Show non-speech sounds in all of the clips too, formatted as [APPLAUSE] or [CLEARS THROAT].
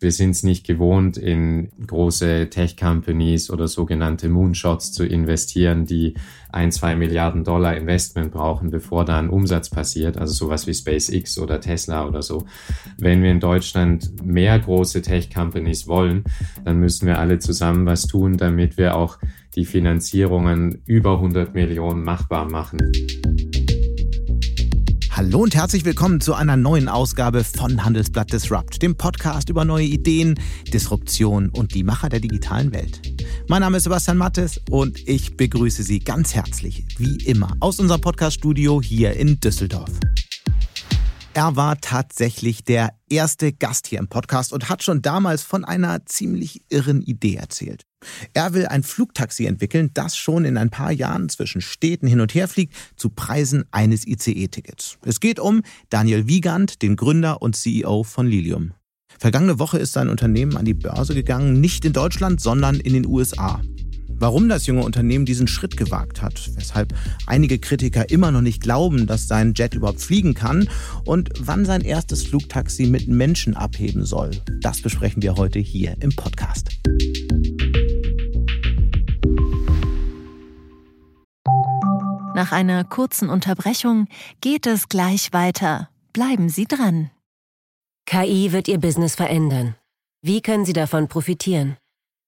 Wir sind es nicht gewohnt, in große Tech-Companies oder sogenannte Moonshots zu investieren, die ein, zwei Milliarden Dollar Investment brauchen, bevor da ein Umsatz passiert, also sowas wie SpaceX oder Tesla oder so. Wenn wir in Deutschland mehr große Tech-Companies wollen, dann müssen wir alle zusammen was tun, damit wir auch die Finanzierungen über 100 Millionen machbar machen. Hallo und herzlich willkommen zu einer neuen Ausgabe von Handelsblatt Disrupt, dem Podcast über neue Ideen, Disruption und die Macher der digitalen Welt. Mein Name ist Sebastian Mattes und ich begrüße Sie ganz herzlich, wie immer, aus unserem Podcaststudio hier in Düsseldorf. Er war tatsächlich der erste Gast hier im Podcast und hat schon damals von einer ziemlich irren Idee erzählt. Er will ein Flugtaxi entwickeln, das schon in ein paar Jahren zwischen Städten hin und her fliegt, zu Preisen eines ICE-Tickets. Es geht um Daniel Wiegand, den Gründer und CEO von Lilium. Vergangene Woche ist sein Unternehmen an die Börse gegangen, nicht in Deutschland, sondern in den USA. Warum das junge Unternehmen diesen Schritt gewagt hat, weshalb einige Kritiker immer noch nicht glauben, dass sein Jet überhaupt fliegen kann und wann sein erstes Flugtaxi mit Menschen abheben soll, das besprechen wir heute hier im Podcast. Nach einer kurzen Unterbrechung geht es gleich weiter. Bleiben Sie dran. KI wird Ihr Business verändern. Wie können Sie davon profitieren?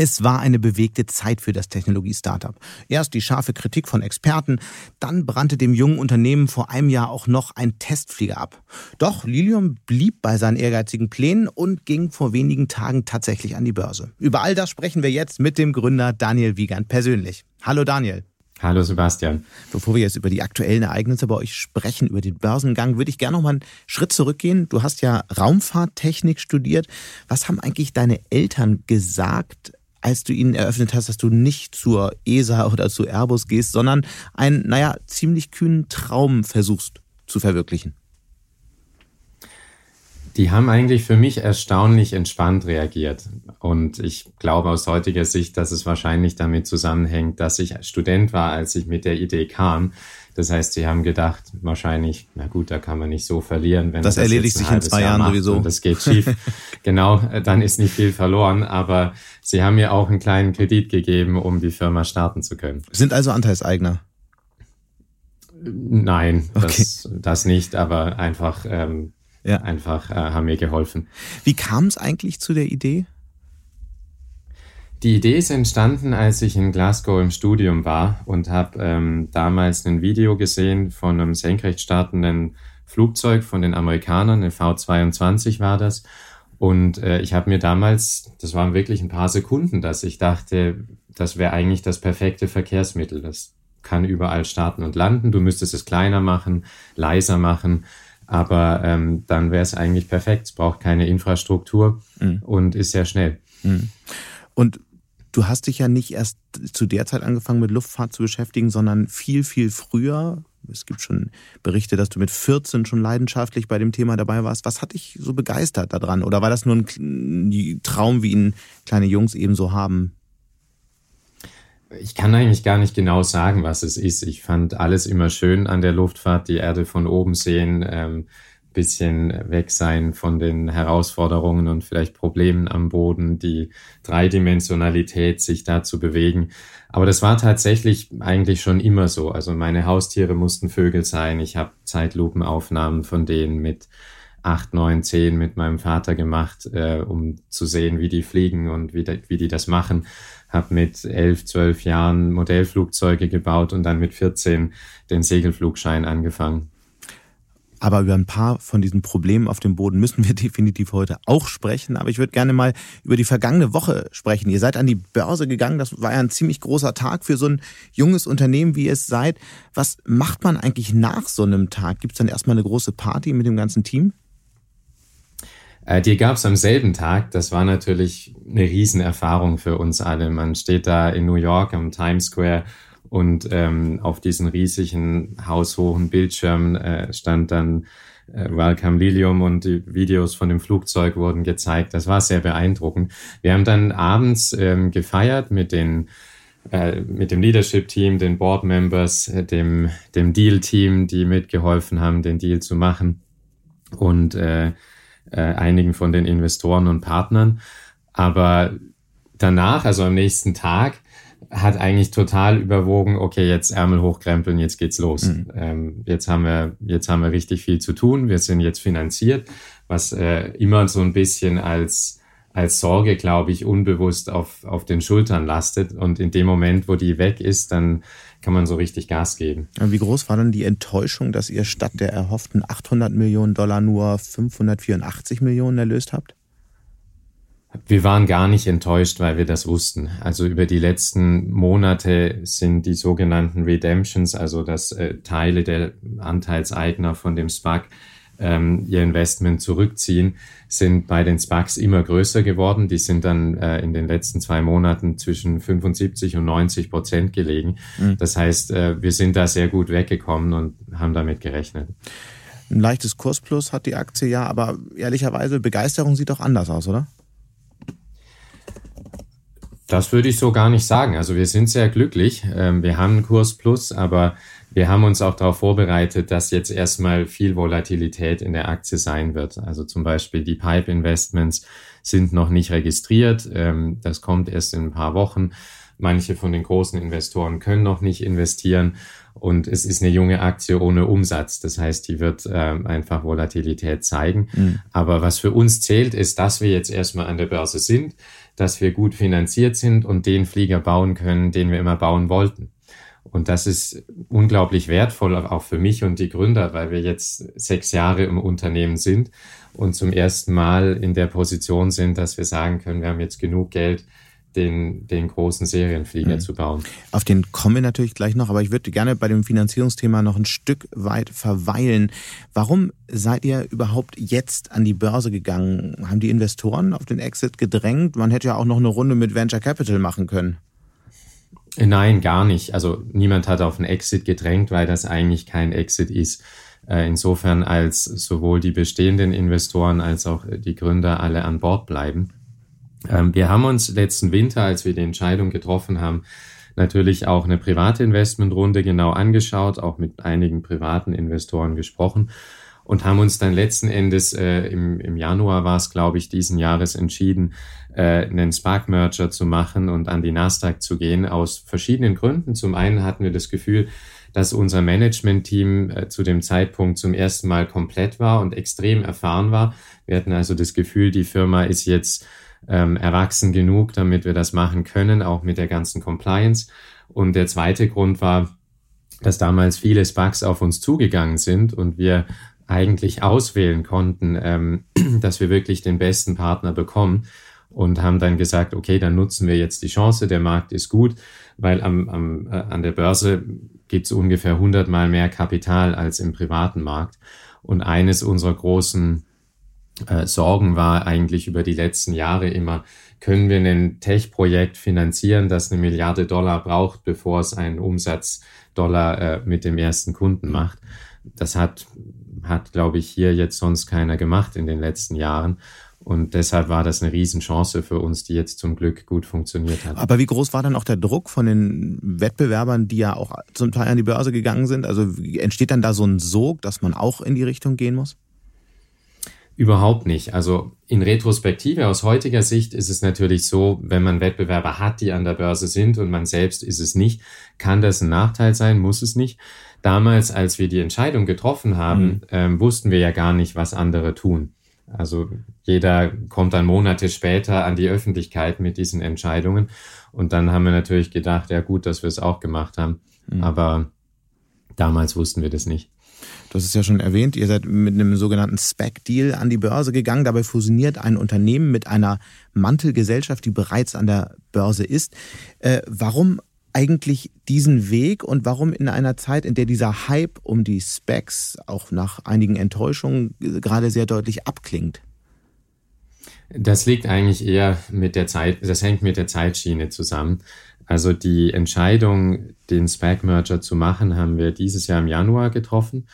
Es war eine bewegte Zeit für das Technologie-Startup. Erst die scharfe Kritik von Experten, dann brannte dem jungen Unternehmen vor einem Jahr auch noch ein Testflieger ab. Doch Lilium blieb bei seinen ehrgeizigen Plänen und ging vor wenigen Tagen tatsächlich an die Börse. Über all das sprechen wir jetzt mit dem Gründer Daniel Wiegand persönlich. Hallo Daniel. Hallo Sebastian. Bevor wir jetzt über die aktuellen Ereignisse bei euch sprechen, über den Börsengang, würde ich gerne noch mal einen Schritt zurückgehen. Du hast ja Raumfahrttechnik studiert. Was haben eigentlich deine Eltern gesagt, als du ihnen eröffnet hast, dass du nicht zur ESA oder zu Airbus gehst, sondern einen, naja, ziemlich kühnen Traum versuchst zu verwirklichen? Die haben eigentlich für mich erstaunlich entspannt reagiert. Und ich glaube aus heutiger Sicht, dass es wahrscheinlich damit zusammenhängt, dass ich Student war, als ich mit der Idee kam. Das heißt, sie haben gedacht, wahrscheinlich, na gut, da kann man nicht so verlieren, wenn das, das erledigt sich in zwei Jahr Jahren sowieso. Und das geht schief. [LAUGHS] genau, dann ist nicht viel verloren. Aber sie haben mir auch einen kleinen Kredit gegeben, um die Firma starten zu können. Sind also Anteilseigner? Nein, okay. das, das nicht, aber einfach ähm, ja. einfach äh, haben mir geholfen. Wie kam es eigentlich zu der Idee? Die Idee ist entstanden, als ich in Glasgow im Studium war und habe ähm, damals ein Video gesehen von einem senkrecht startenden Flugzeug von den Amerikanern, ein V22 war das. Und äh, ich habe mir damals, das waren wirklich ein paar Sekunden, dass ich dachte, das wäre eigentlich das perfekte Verkehrsmittel. Das kann überall starten und landen. Du müsstest es kleiner machen, leiser machen. Aber ähm, dann wäre es eigentlich perfekt. Es braucht keine Infrastruktur mhm. und ist sehr schnell. Mhm. Und du hast dich ja nicht erst zu der Zeit angefangen mit Luftfahrt zu beschäftigen, sondern viel, viel früher. Es gibt schon Berichte, dass du mit 14 schon leidenschaftlich bei dem Thema dabei warst. Was hat dich so begeistert daran? Oder war das nur ein Traum, wie ihn kleine Jungs eben so haben? Ich kann eigentlich gar nicht genau sagen, was es ist. Ich fand alles immer schön an der Luftfahrt, die Erde von oben sehen, ähm, bisschen weg sein von den Herausforderungen und vielleicht Problemen am Boden, die Dreidimensionalität, sich da zu bewegen. Aber das war tatsächlich eigentlich schon immer so. Also meine Haustiere mussten Vögel sein. Ich habe Zeitlupenaufnahmen von denen mit acht, neun, zehn mit meinem Vater gemacht, äh, um zu sehen, wie die fliegen und wie, die, wie die das machen. Hab mit elf, zwölf Jahren Modellflugzeuge gebaut und dann mit 14 den Segelflugschein angefangen. Aber über ein paar von diesen Problemen auf dem Boden müssen wir [LAUGHS] definitiv heute auch sprechen. Aber ich würde gerne mal über die vergangene Woche sprechen. Ihr seid an die Börse gegangen. Das war ja ein ziemlich großer Tag für so ein junges Unternehmen, wie ihr es seid. Was macht man eigentlich nach so einem Tag? Gibt es dann erstmal eine große Party mit dem ganzen Team? Äh, die gab es am selben Tag. Das war natürlich eine Riesenerfahrung für uns alle. Man steht da in New York am Times Square und ähm, auf diesen riesigen haushohen Bildschirmen äh, stand dann äh, Welcome Lilium und die Videos von dem Flugzeug wurden gezeigt. Das war sehr beeindruckend. Wir haben dann abends ähm, gefeiert mit den äh, mit dem Leadership-Team, den Board-Members, dem, dem Deal-Team, die mitgeholfen haben, den Deal zu machen und äh, äh, einigen von den Investoren und Partnern. Aber danach, also am nächsten Tag, hat eigentlich total überwogen, okay, jetzt Ärmel hochkrempeln, jetzt geht's los. Mhm. Ähm, jetzt haben wir, jetzt haben wir richtig viel zu tun. Wir sind jetzt finanziert, was äh, immer so ein bisschen als als Sorge, glaube ich, unbewusst auf, auf den Schultern lastet. Und in dem Moment, wo die weg ist, dann kann man so richtig Gas geben. Wie groß war dann die Enttäuschung, dass ihr statt der erhofften 800 Millionen Dollar nur 584 Millionen erlöst habt? Wir waren gar nicht enttäuscht, weil wir das wussten. Also über die letzten Monate sind die sogenannten Redemptions, also dass äh, Teile der Anteilseigner von dem SPAC ähm, ihr Investment zurückziehen, sind bei den SPACs immer größer geworden. Die sind dann äh, in den letzten zwei Monaten zwischen 75 und 90 Prozent gelegen. Mhm. Das heißt, äh, wir sind da sehr gut weggekommen und haben damit gerechnet. Ein leichtes Kursplus hat die Aktie ja, aber ehrlicherweise Begeisterung sieht doch anders aus, oder? Das würde ich so gar nicht sagen. Also wir sind sehr glücklich. Ähm, wir haben einen Kursplus, aber wir haben uns auch darauf vorbereitet, dass jetzt erstmal viel Volatilität in der Aktie sein wird. Also zum Beispiel die Pipe Investments sind noch nicht registriert. Ähm, das kommt erst in ein paar Wochen. Manche von den großen Investoren können noch nicht investieren. Und es ist eine junge Aktie ohne Umsatz. Das heißt, die wird ähm, einfach Volatilität zeigen. Mhm. Aber was für uns zählt, ist, dass wir jetzt erstmal an der Börse sind, dass wir gut finanziert sind und den Flieger bauen können, den wir immer bauen wollten. Und das ist unglaublich wertvoll, auch für mich und die Gründer, weil wir jetzt sechs Jahre im Unternehmen sind und zum ersten Mal in der Position sind, dass wir sagen können, wir haben jetzt genug Geld, den, den großen Serienflieger mhm. zu bauen. Auf den kommen wir natürlich gleich noch, aber ich würde gerne bei dem Finanzierungsthema noch ein Stück weit verweilen. Warum seid ihr überhaupt jetzt an die Börse gegangen? Haben die Investoren auf den Exit gedrängt? Man hätte ja auch noch eine Runde mit Venture Capital machen können. Nein, gar nicht. Also niemand hat auf einen Exit gedrängt, weil das eigentlich kein Exit ist. Äh, insofern als sowohl die bestehenden Investoren als auch die Gründer alle an Bord bleiben. Ähm, wir haben uns letzten Winter, als wir die Entscheidung getroffen haben, natürlich auch eine private Investmentrunde genau angeschaut, auch mit einigen privaten Investoren gesprochen und haben uns dann letzten Endes äh, im, im Januar war es, glaube ich, diesen Jahres entschieden, äh, einen Spark-Merger zu machen und an die Nasdaq zu gehen, aus verschiedenen Gründen. Zum einen hatten wir das Gefühl, dass unser Management-Team äh, zu dem Zeitpunkt zum ersten Mal komplett war und extrem erfahren war. Wir hatten also das Gefühl, die Firma ist jetzt ähm, erwachsen genug, damit wir das machen können, auch mit der ganzen Compliance. Und der zweite Grund war, dass damals viele Sparks auf uns zugegangen sind und wir eigentlich auswählen konnten, ähm, [CLEARS THROAT] dass wir wirklich den besten Partner bekommen und haben dann gesagt, okay, dann nutzen wir jetzt die Chance, der Markt ist gut, weil am, am, äh, an der Börse gibt es ungefähr 100 mal mehr Kapital als im privaten Markt. Und eines unserer großen äh, Sorgen war eigentlich über die letzten Jahre immer, können wir ein Tech-Projekt finanzieren, das eine Milliarde Dollar braucht, bevor es einen Umsatzdollar äh, mit dem ersten Kunden macht. Das hat, hat, glaube ich, hier jetzt sonst keiner gemacht in den letzten Jahren. Und deshalb war das eine Riesenchance für uns, die jetzt zum Glück gut funktioniert hat. Aber wie groß war dann auch der Druck von den Wettbewerbern, die ja auch zum Teil an die Börse gegangen sind? Also entsteht dann da so ein Sog, dass man auch in die Richtung gehen muss? Überhaupt nicht. Also in Retrospektive aus heutiger Sicht ist es natürlich so, wenn man Wettbewerber hat, die an der Börse sind und man selbst ist es nicht, kann das ein Nachteil sein, muss es nicht. Damals, als wir die Entscheidung getroffen haben, mhm. ähm, wussten wir ja gar nicht, was andere tun. Also jeder kommt dann Monate später an die Öffentlichkeit mit diesen Entscheidungen. Und dann haben wir natürlich gedacht, ja gut, dass wir es auch gemacht haben. Mhm. Aber damals wussten wir das nicht. Du hast es ja schon erwähnt, ihr seid mit einem sogenannten SPAC-Deal an die Börse gegangen. Dabei fusioniert ein Unternehmen mit einer Mantelgesellschaft, die bereits an der Börse ist. Äh, warum eigentlich diesen Weg und warum in einer Zeit, in der dieser Hype um die Specs auch nach einigen Enttäuschungen gerade sehr deutlich abklingt? Das liegt eigentlich eher mit der Zeit, das hängt mit der Zeitschiene zusammen. Also die Entscheidung, den SPAC-Merger zu machen, haben wir dieses Jahr im Januar getroffen.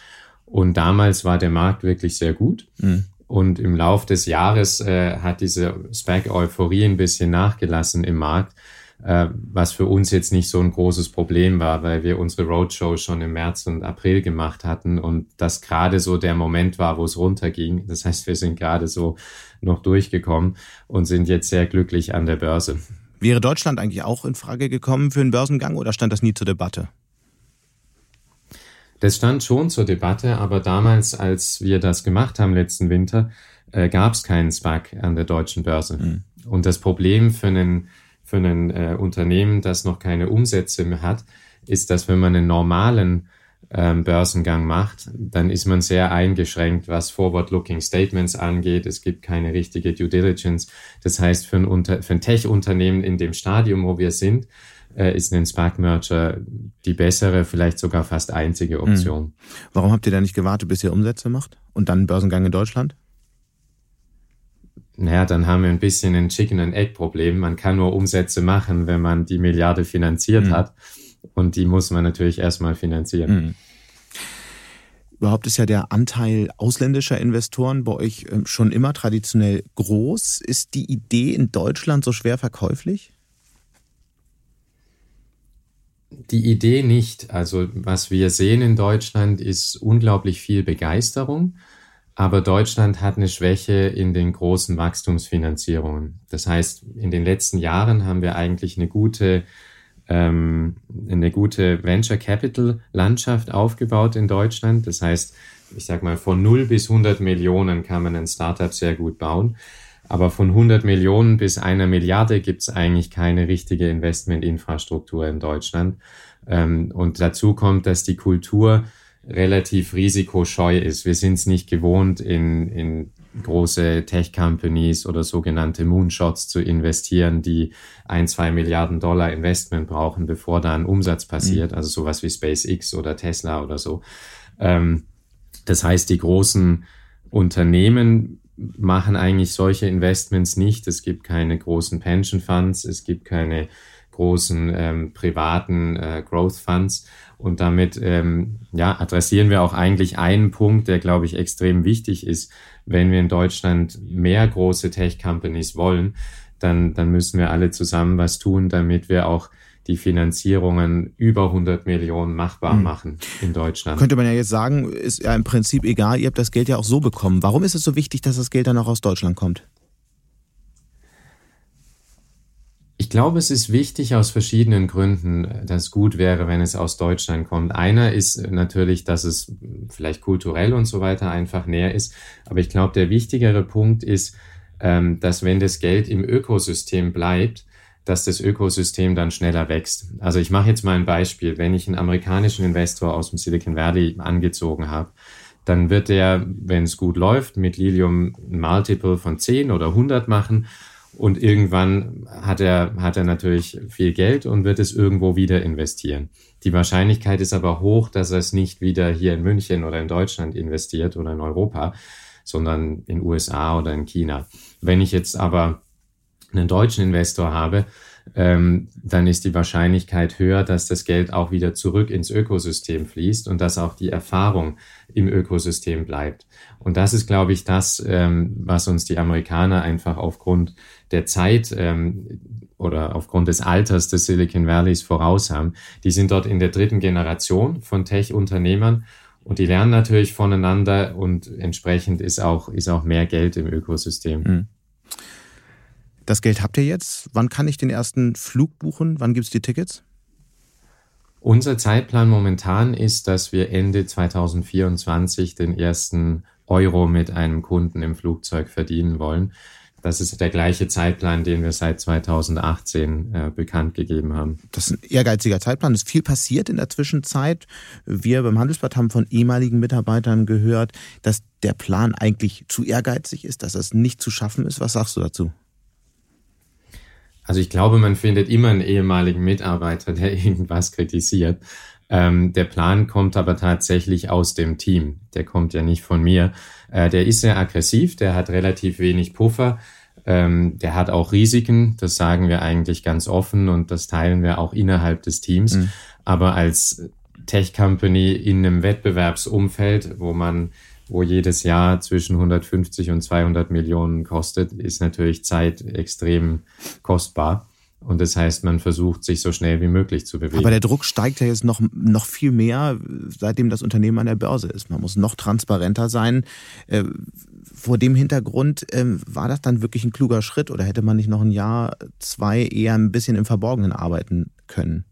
Und damals war der Markt wirklich sehr gut. Mhm. Und im Lauf des Jahres äh, hat diese SPAC-Euphorie ein bisschen nachgelassen im Markt, äh, was für uns jetzt nicht so ein großes Problem war, weil wir unsere Roadshow schon im März und April gemacht hatten und das gerade so der Moment war, wo es runterging. Das heißt, wir sind gerade so noch durchgekommen und sind jetzt sehr glücklich an der Börse. Wäre Deutschland eigentlich auch in Frage gekommen für einen Börsengang oder stand das nie zur Debatte? Das stand schon zur Debatte, aber damals, als wir das gemacht haben letzten Winter, äh, gab es keinen SPAC an der deutschen Börse. Mhm. Und das Problem für einen, für einen äh, Unternehmen, das noch keine Umsätze mehr hat, ist, dass wenn man einen normalen ähm, Börsengang macht, dann ist man sehr eingeschränkt, was Forward-Looking Statements angeht. Es gibt keine richtige Due Diligence. Das heißt, für ein, Unter für ein Tech-Unternehmen in dem Stadium, wo wir sind, äh, ist ein Spark-Merger die bessere, vielleicht sogar fast einzige Option. Mhm. Warum habt ihr da nicht gewartet, bis ihr Umsätze macht und dann einen Börsengang in Deutschland? Naja, dann haben wir ein bisschen ein Chicken-and-Egg-Problem. Man kann nur Umsätze machen, wenn man die Milliarde finanziert mhm. hat. Und die muss man natürlich erstmal finanzieren. Mhm. Überhaupt ist ja der Anteil ausländischer Investoren bei euch ähm, schon immer traditionell groß. Ist die Idee in Deutschland so schwer verkäuflich? Die Idee nicht. Also was wir sehen in Deutschland ist unglaublich viel Begeisterung, aber Deutschland hat eine Schwäche in den großen Wachstumsfinanzierungen. Das heißt, in den letzten Jahren haben wir eigentlich eine gute ähm, eine gute Venture Capital Landschaft aufgebaut in Deutschland. Das heißt, ich sag mal, von 0 bis 100 Millionen kann man ein Startup sehr gut bauen. Aber von 100 Millionen bis einer Milliarde gibt es eigentlich keine richtige Investmentinfrastruktur in Deutschland. Ähm, und dazu kommt, dass die Kultur relativ risikoscheu ist. Wir sind es nicht gewohnt, in, in große Tech-Companies oder sogenannte Moonshots zu investieren, die ein, zwei Milliarden Dollar Investment brauchen, bevor da ein Umsatz passiert. Mhm. Also sowas wie SpaceX oder Tesla oder so. Ähm, das heißt, die großen Unternehmen machen eigentlich solche Investments nicht. Es gibt keine großen Pension Funds, es gibt keine großen ähm, privaten äh, Growth Funds. Und damit ähm, ja, adressieren wir auch eigentlich einen Punkt, der, glaube ich, extrem wichtig ist. Wenn wir in Deutschland mehr große Tech-Companies wollen, dann, dann müssen wir alle zusammen was tun, damit wir auch die Finanzierungen über 100 Millionen machbar hm. machen in Deutschland. Könnte man ja jetzt sagen, ist ja im Prinzip egal, ihr habt das Geld ja auch so bekommen. Warum ist es so wichtig, dass das Geld dann auch aus Deutschland kommt? Ich glaube, es ist wichtig aus verschiedenen Gründen, dass es gut wäre, wenn es aus Deutschland kommt. Einer ist natürlich, dass es vielleicht kulturell und so weiter einfach näher ist. Aber ich glaube, der wichtigere Punkt ist, ähm, dass wenn das Geld im Ökosystem bleibt, dass das Ökosystem dann schneller wächst. Also ich mache jetzt mal ein Beispiel. Wenn ich einen amerikanischen Investor aus dem Silicon Valley angezogen habe, dann wird der, wenn es gut läuft, mit Lilium ein Multiple von 10 oder 100 machen. Und irgendwann hat er, hat er natürlich viel Geld und wird es irgendwo wieder investieren. Die Wahrscheinlichkeit ist aber hoch, dass er es nicht wieder hier in München oder in Deutschland investiert oder in Europa, sondern in USA oder in China. Wenn ich jetzt aber einen deutschen Investor habe, ähm, dann ist die Wahrscheinlichkeit höher, dass das Geld auch wieder zurück ins Ökosystem fließt und dass auch die Erfahrung im Ökosystem bleibt. Und das ist, glaube ich, das, ähm, was uns die Amerikaner einfach aufgrund der Zeit ähm, oder aufgrund des Alters des Silicon Valleys voraus haben. Die sind dort in der dritten Generation von Tech-Unternehmern und die lernen natürlich voneinander und entsprechend ist auch, ist auch mehr Geld im Ökosystem. Mhm. Das Geld habt ihr jetzt. Wann kann ich den ersten Flug buchen? Wann gibt es die Tickets? Unser Zeitplan momentan ist, dass wir Ende 2024 den ersten Euro mit einem Kunden im Flugzeug verdienen wollen. Das ist der gleiche Zeitplan, den wir seit 2018 äh, bekannt gegeben haben. Das ist ein ehrgeiziger Zeitplan. Es ist viel passiert in der Zwischenzeit. Wir beim Handelsblatt haben von ehemaligen Mitarbeitern gehört, dass der Plan eigentlich zu ehrgeizig ist, dass es nicht zu schaffen ist. Was sagst du dazu? Also ich glaube, man findet immer einen ehemaligen Mitarbeiter, der [LAUGHS] irgendwas kritisiert. Ähm, der Plan kommt aber tatsächlich aus dem Team. Der kommt ja nicht von mir. Äh, der ist sehr aggressiv, der hat relativ wenig Puffer. Ähm, der hat auch Risiken, das sagen wir eigentlich ganz offen und das teilen wir auch innerhalb des Teams. Mhm. Aber als Tech-Company in einem Wettbewerbsumfeld, wo man wo jedes Jahr zwischen 150 und 200 Millionen kostet, ist natürlich Zeit extrem kostbar. Und das heißt, man versucht, sich so schnell wie möglich zu bewegen. Aber der Druck steigt ja jetzt noch, noch viel mehr, seitdem das Unternehmen an der Börse ist. Man muss noch transparenter sein. Äh, vor dem Hintergrund, äh, war das dann wirklich ein kluger Schritt oder hätte man nicht noch ein Jahr, zwei eher ein bisschen im Verborgenen arbeiten können?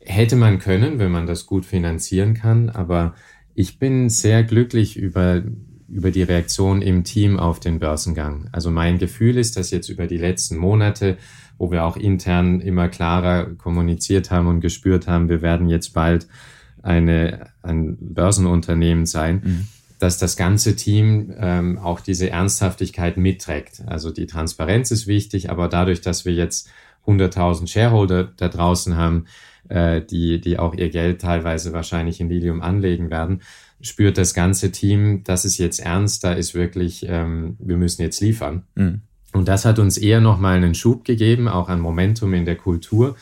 Hätte man können, wenn man das gut finanzieren kann, aber ich bin sehr glücklich über, über die Reaktion im Team auf den Börsengang. Also mein Gefühl ist, dass jetzt über die letzten Monate, wo wir auch intern immer klarer kommuniziert haben und gespürt haben, wir werden jetzt bald eine, ein Börsenunternehmen sein, mhm. dass das ganze Team ähm, auch diese Ernsthaftigkeit mitträgt. Also die Transparenz ist wichtig, aber dadurch, dass wir jetzt 100.000 Shareholder da draußen haben, äh, die, die auch ihr Geld teilweise wahrscheinlich in Lilium anlegen werden, spürt das ganze Team, das ist jetzt ernst, da ist wirklich, ähm, wir müssen jetzt liefern. Mhm. Und das hat uns eher nochmal einen Schub gegeben, auch an Momentum in der Kultur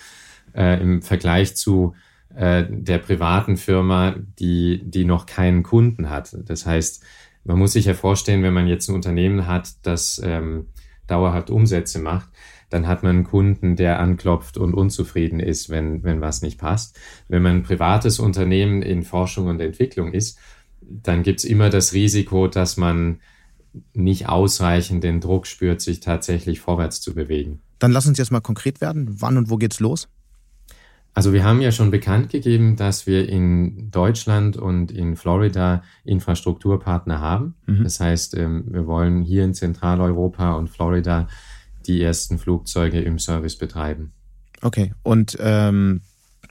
äh, im Vergleich zu äh, der privaten Firma, die, die noch keinen Kunden hat. Das heißt, man muss sich ja vorstellen, wenn man jetzt ein Unternehmen hat, das ähm, dauerhaft Umsätze macht, dann hat man einen Kunden, der anklopft und unzufrieden ist, wenn, wenn was nicht passt. Wenn man ein privates Unternehmen in Forschung und Entwicklung ist, dann gibt's immer das Risiko, dass man nicht ausreichend den Druck spürt, sich tatsächlich vorwärts zu bewegen. Dann lass uns jetzt mal konkret werden. Wann und wo geht's los? Also wir haben ja schon bekannt gegeben, dass wir in Deutschland und in Florida Infrastrukturpartner haben. Mhm. Das heißt, ähm, wir wollen hier in Zentraleuropa und Florida die ersten Flugzeuge im Service betreiben. Okay, und ähm,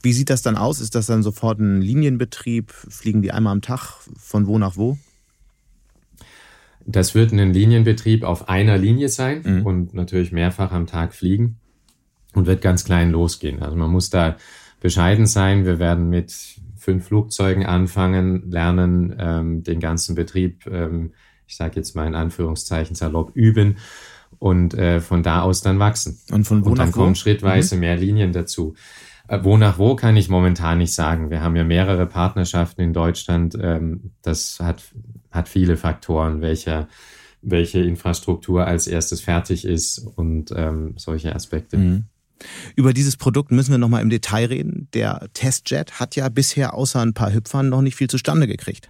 wie sieht das dann aus? Ist das dann sofort ein Linienbetrieb? Fliegen die einmal am Tag von wo nach wo? Das wird ein Linienbetrieb auf einer Linie sein mhm. und natürlich mehrfach am Tag fliegen und wird ganz klein losgehen. Also man muss da bescheiden sein. Wir werden mit fünf Flugzeugen anfangen, lernen, ähm, den ganzen Betrieb, ähm, ich sage jetzt mal in Anführungszeichen salopp, üben und äh, von da aus dann wachsen. Und von wo und dann kommen wo? schrittweise mhm. mehr Linien dazu. Äh, wo nach wo kann ich momentan nicht sagen. Wir haben ja mehrere Partnerschaften in Deutschland. Ähm, das hat, hat viele Faktoren, welcher welche Infrastruktur als erstes fertig ist und ähm, solche Aspekte. Mhm. Über dieses Produkt müssen wir nochmal im Detail reden. Der Testjet hat ja bisher außer ein paar Hüpfern noch nicht viel zustande gekriegt.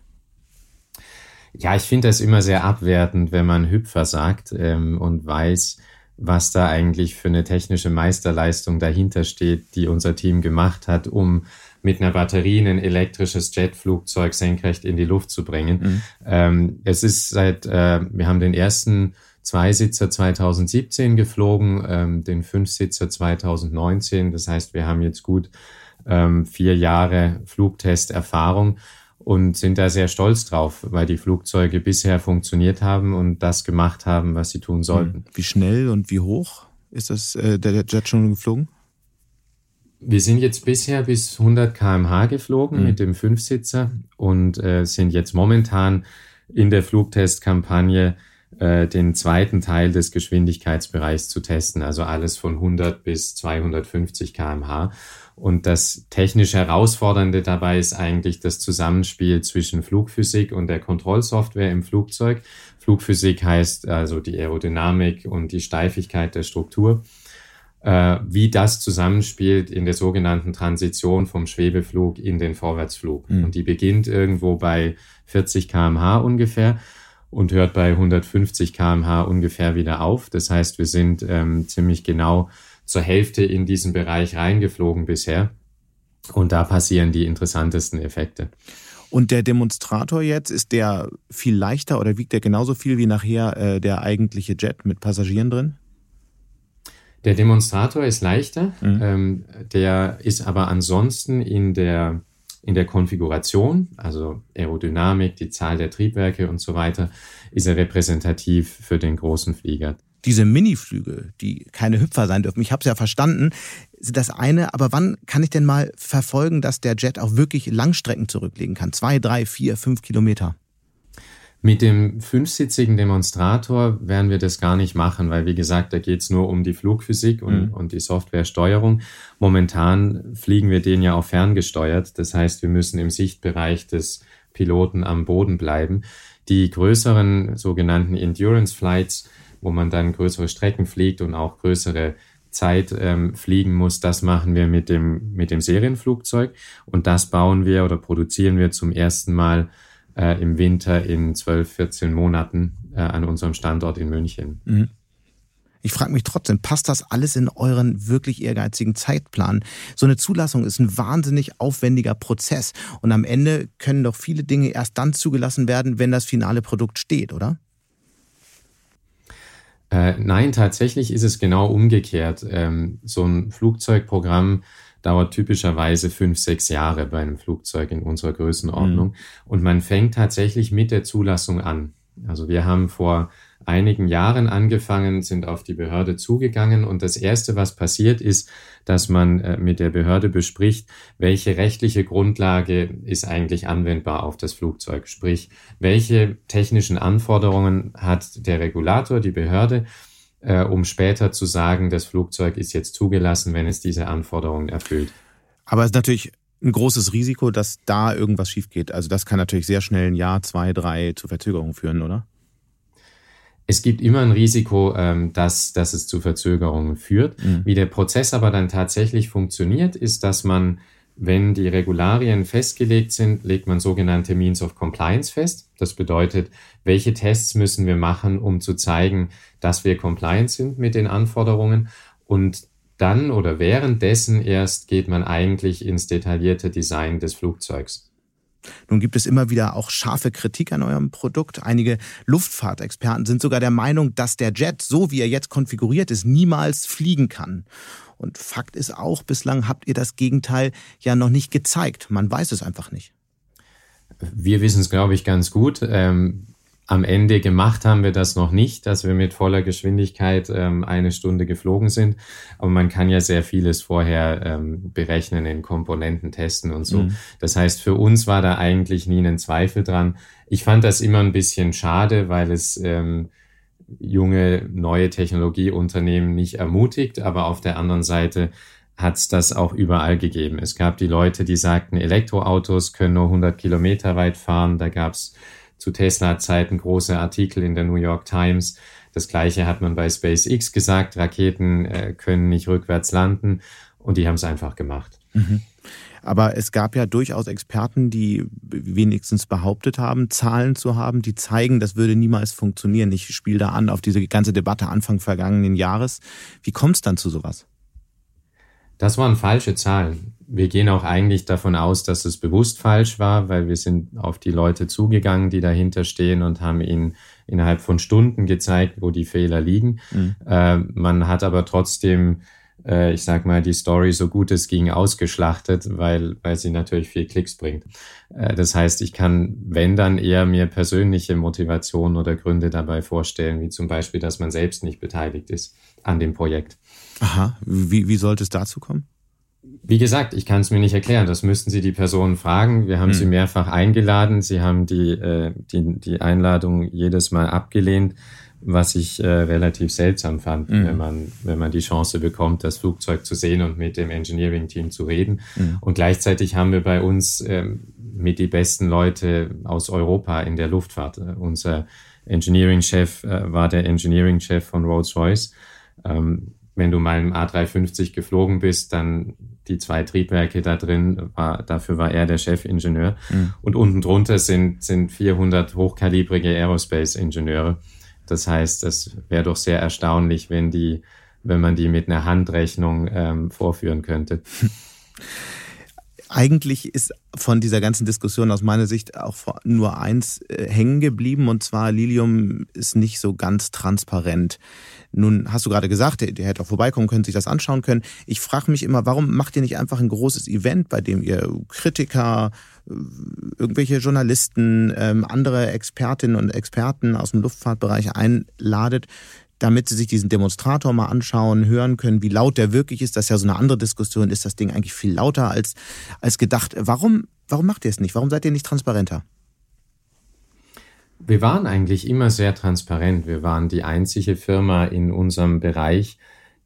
Ja, ich finde das immer sehr abwertend, wenn man Hüpfer sagt ähm, und weiß, was da eigentlich für eine technische Meisterleistung dahinter steht, die unser Team gemacht hat, um mit einer Batterie ein elektrisches Jetflugzeug senkrecht in die Luft zu bringen. Mhm. Ähm, es ist seit, äh, wir haben den ersten Zweisitzer 2017 geflogen, ähm, den Fünfsitzer 2019. Das heißt, wir haben jetzt gut ähm, vier Jahre Flugtesterfahrung und sind da sehr stolz drauf, weil die Flugzeuge bisher funktioniert haben und das gemacht haben, was sie tun sollten. Hm. Wie schnell und wie hoch ist das äh, der Jet schon geflogen? Wir sind jetzt bisher bis 100 km/h geflogen mhm. mit dem Fünfsitzer und äh, sind jetzt momentan in der Flugtestkampagne äh, den zweiten Teil des Geschwindigkeitsbereichs zu testen, also alles von 100 bis 250 km/h. Und das technisch Herausfordernde dabei ist eigentlich das Zusammenspiel zwischen Flugphysik und der Kontrollsoftware im Flugzeug. Flugphysik heißt also die Aerodynamik und die Steifigkeit der Struktur. Äh, wie das zusammenspielt in der sogenannten Transition vom Schwebeflug in den Vorwärtsflug. Mhm. Und die beginnt irgendwo bei 40 kmh ungefähr und hört bei 150 kmh ungefähr wieder auf. Das heißt, wir sind ähm, ziemlich genau zur Hälfte in diesen Bereich reingeflogen bisher. Und da passieren die interessantesten Effekte. Und der Demonstrator jetzt, ist der viel leichter oder wiegt der genauso viel wie nachher äh, der eigentliche Jet mit Passagieren drin? Der Demonstrator ist leichter, mhm. ähm, der ist aber ansonsten in der, in der Konfiguration, also Aerodynamik, die Zahl der Triebwerke und so weiter, ist er repräsentativ für den großen Flieger diese Miniflüge, die keine Hüpfer sein dürfen, ich habe es ja verstanden, sind das eine, aber wann kann ich denn mal verfolgen, dass der Jet auch wirklich Langstrecken zurücklegen kann? Zwei, drei, vier, fünf Kilometer? Mit dem fünfsitzigen Demonstrator werden wir das gar nicht machen, weil wie gesagt, da geht es nur um die Flugphysik und, mhm. und die Softwaresteuerung. Momentan fliegen wir den ja auch ferngesteuert. Das heißt, wir müssen im Sichtbereich des Piloten am Boden bleiben. Die größeren sogenannten Endurance Flights, wo man dann größere Strecken fliegt und auch größere Zeit ähm, fliegen muss, das machen wir mit dem, mit dem Serienflugzeug und das bauen wir oder produzieren wir zum ersten Mal äh, im Winter in 12, 14 Monaten äh, an unserem Standort in München. Mhm. Ich frage mich trotzdem, passt das alles in euren wirklich ehrgeizigen Zeitplan? So eine Zulassung ist ein wahnsinnig aufwendiger Prozess und am Ende können doch viele Dinge erst dann zugelassen werden, wenn das finale Produkt steht, oder? Äh, nein, tatsächlich ist es genau umgekehrt. Ähm, so ein Flugzeugprogramm dauert typischerweise fünf, sechs Jahre bei einem Flugzeug in unserer Größenordnung. Mhm. Und man fängt tatsächlich mit der Zulassung an. Also wir haben vor einigen Jahren angefangen, sind auf die Behörde zugegangen und das Erste, was passiert ist, dass man äh, mit der Behörde bespricht, welche rechtliche Grundlage ist eigentlich anwendbar auf das Flugzeug, sprich, welche technischen Anforderungen hat der Regulator, die Behörde, äh, um später zu sagen, das Flugzeug ist jetzt zugelassen, wenn es diese Anforderungen erfüllt. Aber es ist natürlich ein großes Risiko, dass da irgendwas schief geht. Also das kann natürlich sehr schnell ein Jahr, zwei, drei zu Verzögerungen führen, oder? Es gibt immer ein Risiko, ähm, dass, dass es zu Verzögerungen führt. Mhm. Wie der Prozess aber dann tatsächlich funktioniert, ist, dass man, wenn die Regularien festgelegt sind, legt man sogenannte Means of Compliance fest. Das bedeutet, welche Tests müssen wir machen, um zu zeigen, dass wir compliant sind mit den Anforderungen. Und dann oder währenddessen erst geht man eigentlich ins detaillierte Design des Flugzeugs. Nun gibt es immer wieder auch scharfe Kritik an eurem Produkt. Einige Luftfahrtexperten sind sogar der Meinung, dass der Jet, so wie er jetzt konfiguriert ist, niemals fliegen kann. Und Fakt ist auch, bislang habt ihr das Gegenteil ja noch nicht gezeigt. Man weiß es einfach nicht. Wir wissen es, glaube ich, ganz gut. Ähm, am Ende gemacht haben wir das noch nicht, dass wir mit voller Geschwindigkeit ähm, eine Stunde geflogen sind. Aber man kann ja sehr vieles vorher ähm, berechnen, in Komponenten testen und so. Mhm. Das heißt, für uns war da eigentlich nie ein Zweifel dran. Ich fand das immer ein bisschen schade, weil es ähm, junge, neue Technologieunternehmen nicht ermutigt. Aber auf der anderen Seite hat es das auch überall gegeben. Es gab die Leute, die sagten, Elektroautos können nur 100 Kilometer weit fahren. Da gab es zu Tesla-Zeiten große Artikel in der New York Times. Das gleiche hat man bei SpaceX gesagt, Raketen äh, können nicht rückwärts landen und die haben es einfach gemacht. Mhm. Aber es gab ja durchaus Experten, die wenigstens behauptet haben, Zahlen zu haben, die zeigen, das würde niemals funktionieren. Ich spiele da an auf diese ganze Debatte Anfang vergangenen Jahres. Wie kommt es dann zu sowas? Das waren falsche Zahlen wir gehen auch eigentlich davon aus, dass es bewusst falsch war, weil wir sind auf die Leute zugegangen, die dahinter stehen und haben ihnen innerhalb von Stunden gezeigt, wo die Fehler liegen. Mhm. Äh, man hat aber trotzdem, äh, ich sag mal, die Story so gut es ging ausgeschlachtet, weil, weil sie natürlich viel Klicks bringt. Äh, das heißt, ich kann, wenn dann eher mir persönliche Motivationen oder Gründe dabei vorstellen, wie zum Beispiel, dass man selbst nicht beteiligt ist an dem Projekt. Aha, wie, wie sollte es dazu kommen? Wie gesagt, ich kann es mir nicht erklären. Das müssten Sie die Personen fragen. Wir haben hm. sie mehrfach eingeladen. Sie haben die, äh, die, die Einladung jedes Mal abgelehnt, was ich äh, relativ seltsam fand, hm. wenn, man, wenn man die Chance bekommt, das Flugzeug zu sehen und mit dem Engineering-Team zu reden. Hm. Und gleichzeitig haben wir bei uns äh, mit die besten Leute aus Europa in der Luftfahrt. Äh, unser Engineering-Chef äh, war der Engineering-Chef von Rolls-Royce. Ähm, wenn du mal im A350 geflogen bist, dann die zwei Triebwerke da drin, war, dafür war er der Chefingenieur. Mhm. Und unten drunter sind, sind 400 hochkalibrige Aerospace-Ingenieure. Das heißt, es wäre doch sehr erstaunlich, wenn die, wenn man die mit einer Handrechnung ähm, vorführen könnte. [LAUGHS] Eigentlich ist von dieser ganzen Diskussion aus meiner Sicht auch nur eins äh, hängen geblieben, und zwar Lilium ist nicht so ganz transparent. Nun hast du gerade gesagt, der, der hätte auch vorbeikommen können, sich das anschauen können. Ich frage mich immer, warum macht ihr nicht einfach ein großes Event, bei dem ihr Kritiker, irgendwelche Journalisten, ähm, andere Expertinnen und Experten aus dem Luftfahrtbereich einladet, damit sie sich diesen Demonstrator mal anschauen, hören können, wie laut der wirklich ist. Das ist ja so eine andere Diskussion. Ist das Ding eigentlich viel lauter als, als gedacht? Warum, warum macht ihr es nicht? Warum seid ihr nicht transparenter? Wir waren eigentlich immer sehr transparent. Wir waren die einzige Firma in unserem Bereich,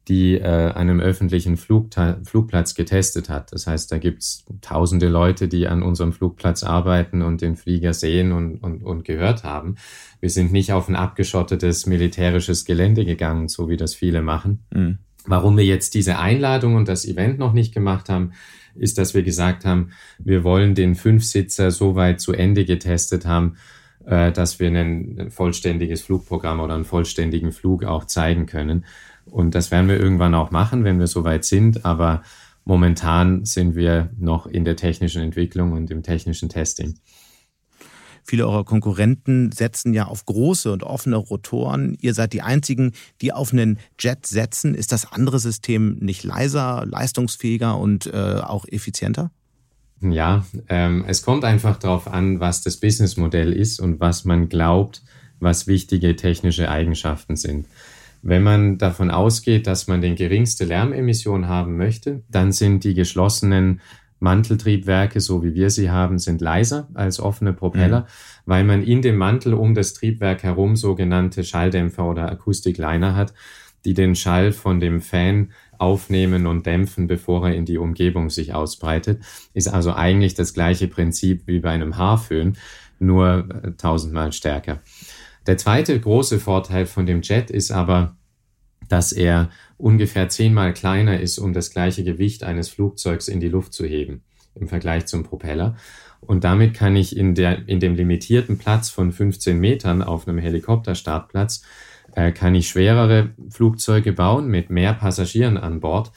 die äh, einem öffentlichen Flugta Flugplatz getestet hat. Das heißt, da gibt's tausende Leute, die an unserem Flugplatz arbeiten und den Flieger sehen und, und, und gehört haben. Wir sind nicht auf ein abgeschottetes militärisches Gelände gegangen, so wie das viele machen. Mhm. Warum wir jetzt diese Einladung und das Event noch nicht gemacht haben, ist, dass wir gesagt haben, wir wollen den Fünfsitzer so weit zu Ende getestet haben, äh, dass wir ein vollständiges Flugprogramm oder einen vollständigen Flug auch zeigen können. Und das werden wir irgendwann auch machen, wenn wir soweit sind. Aber momentan sind wir noch in der technischen Entwicklung und im technischen Testing. Viele eurer Konkurrenten setzen ja auf große und offene Rotoren. Ihr seid die einzigen, die auf einen Jet setzen. Ist das andere System nicht leiser, leistungsfähiger und äh, auch effizienter? Ja, ähm, es kommt einfach darauf an, was das Businessmodell ist und was man glaubt, was wichtige technische Eigenschaften sind. Wenn man davon ausgeht, dass man den geringste Lärmemission haben möchte, dann sind die geschlossenen Manteltriebwerke, so wie wir sie haben, sind leiser als offene Propeller, mhm. weil man in dem Mantel um das Triebwerk herum sogenannte Schalldämpfer oder Akustikliner hat, die den Schall von dem Fan aufnehmen und dämpfen, bevor er in die Umgebung sich ausbreitet. Ist also eigentlich das gleiche Prinzip wie bei einem Haarföhn, nur äh, tausendmal stärker. Der zweite große Vorteil von dem Jet ist aber, dass er ungefähr zehnmal kleiner ist, um das gleiche Gewicht eines Flugzeugs in die Luft zu heben im Vergleich zum Propeller. Und damit kann ich in, der, in dem limitierten Platz von 15 Metern auf einem Helikopterstartplatz, äh, kann ich schwerere Flugzeuge bauen mit mehr Passagieren an Bord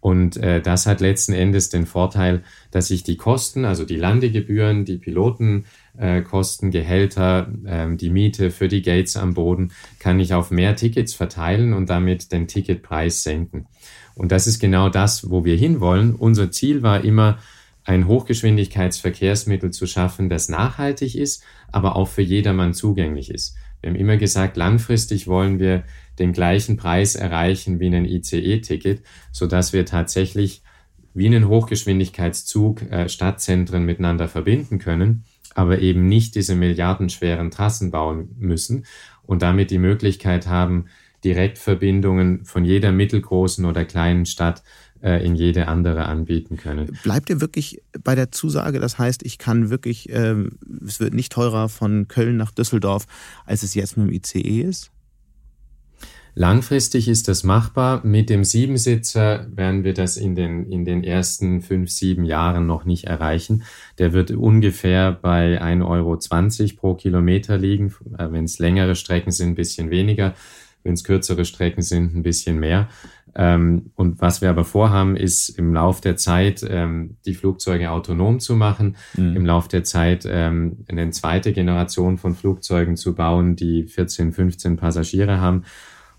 und äh, das hat letzten Endes den Vorteil, dass ich die Kosten, also die Landegebühren, die Pilotenkosten, äh, Gehälter, äh, die Miete für die Gates am Boden, kann ich auf mehr Tickets verteilen und damit den Ticketpreis senken. Und das ist genau das, wo wir hinwollen. Unser Ziel war immer, ein Hochgeschwindigkeitsverkehrsmittel zu schaffen, das nachhaltig ist, aber auch für jedermann zugänglich ist. Wir haben immer gesagt, langfristig wollen wir den gleichen Preis erreichen wie ein ICE-Ticket, so dass wir tatsächlich wie einen Hochgeschwindigkeitszug äh, Stadtzentren miteinander verbinden können, aber eben nicht diese milliardenschweren Trassen bauen müssen und damit die Möglichkeit haben, Direktverbindungen von jeder mittelgroßen oder kleinen Stadt äh, in jede andere anbieten können. Bleibt ihr wirklich bei der Zusage? Das heißt, ich kann wirklich, äh, es wird nicht teurer von Köln nach Düsseldorf, als es jetzt mit dem ICE ist? Langfristig ist das machbar. Mit dem Siebensitzer werden wir das in den, in den ersten fünf, sieben Jahren noch nicht erreichen. Der wird ungefähr bei 1,20 Euro pro Kilometer liegen. Äh, Wenn es längere Strecken sind, ein bisschen weniger. Wenn es kürzere Strecken sind, ein bisschen mehr. Ähm, und was wir aber vorhaben, ist im Lauf der Zeit ähm, die Flugzeuge autonom zu machen, mhm. im Lauf der Zeit ähm, eine zweite Generation von Flugzeugen zu bauen, die 14, 15 Passagiere haben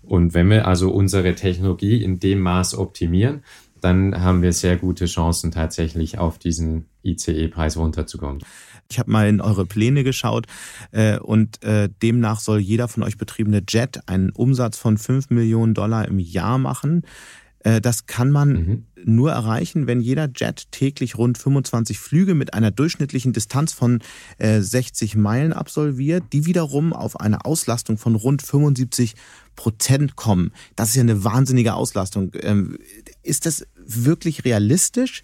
und wenn wir also unsere Technologie in dem Maß optimieren, dann haben wir sehr gute Chancen, tatsächlich auf diesen ICE-Preis runterzukommen. Ich habe mal in eure Pläne geschaut äh, und äh, demnach soll jeder von euch betriebene Jet einen Umsatz von 5 Millionen Dollar im Jahr machen. Äh, das kann man mhm. Nur erreichen, wenn jeder Jet täglich rund 25 Flüge mit einer durchschnittlichen Distanz von 60 äh, Meilen absolviert, die wiederum auf eine Auslastung von rund 75 Prozent kommen. Das ist ja eine wahnsinnige Auslastung. Ähm, ist das wirklich realistisch,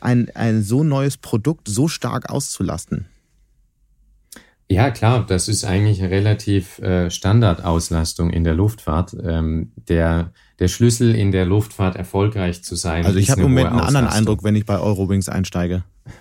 ein, ein so neues Produkt so stark auszulasten? Ja, klar, das ist eigentlich eine relativ äh, Standardauslastung in der Luftfahrt. Ähm, der, der Schlüssel in der Luftfahrt erfolgreich zu sein. Also ich habe im Moment einen anderen Eindruck, wenn ich bei Eurowings einsteige. [LAUGHS]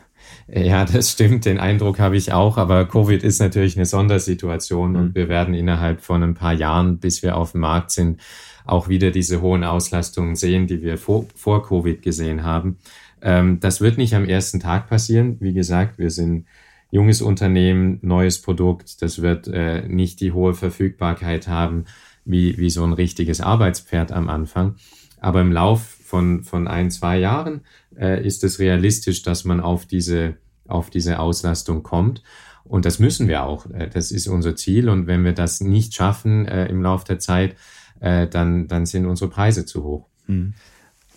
Ja, das stimmt. Den Eindruck habe ich auch. Aber Covid ist natürlich eine Sondersituation mhm. und wir werden innerhalb von ein paar Jahren, bis wir auf dem Markt sind, auch wieder diese hohen Auslastungen sehen, die wir vor, vor Covid gesehen haben. Ähm, das wird nicht am ersten Tag passieren. Wie gesagt, wir sind junges Unternehmen, neues Produkt. Das wird äh, nicht die hohe Verfügbarkeit haben wie, wie so ein richtiges Arbeitspferd am Anfang. Aber im Lauf von, von ein, zwei Jahren äh, ist es realistisch, dass man auf diese, auf diese Auslastung kommt. Und das müssen wir auch. Äh, das ist unser Ziel. Und wenn wir das nicht schaffen äh, im Lauf der Zeit, äh, dann, dann sind unsere Preise zu hoch. Hm.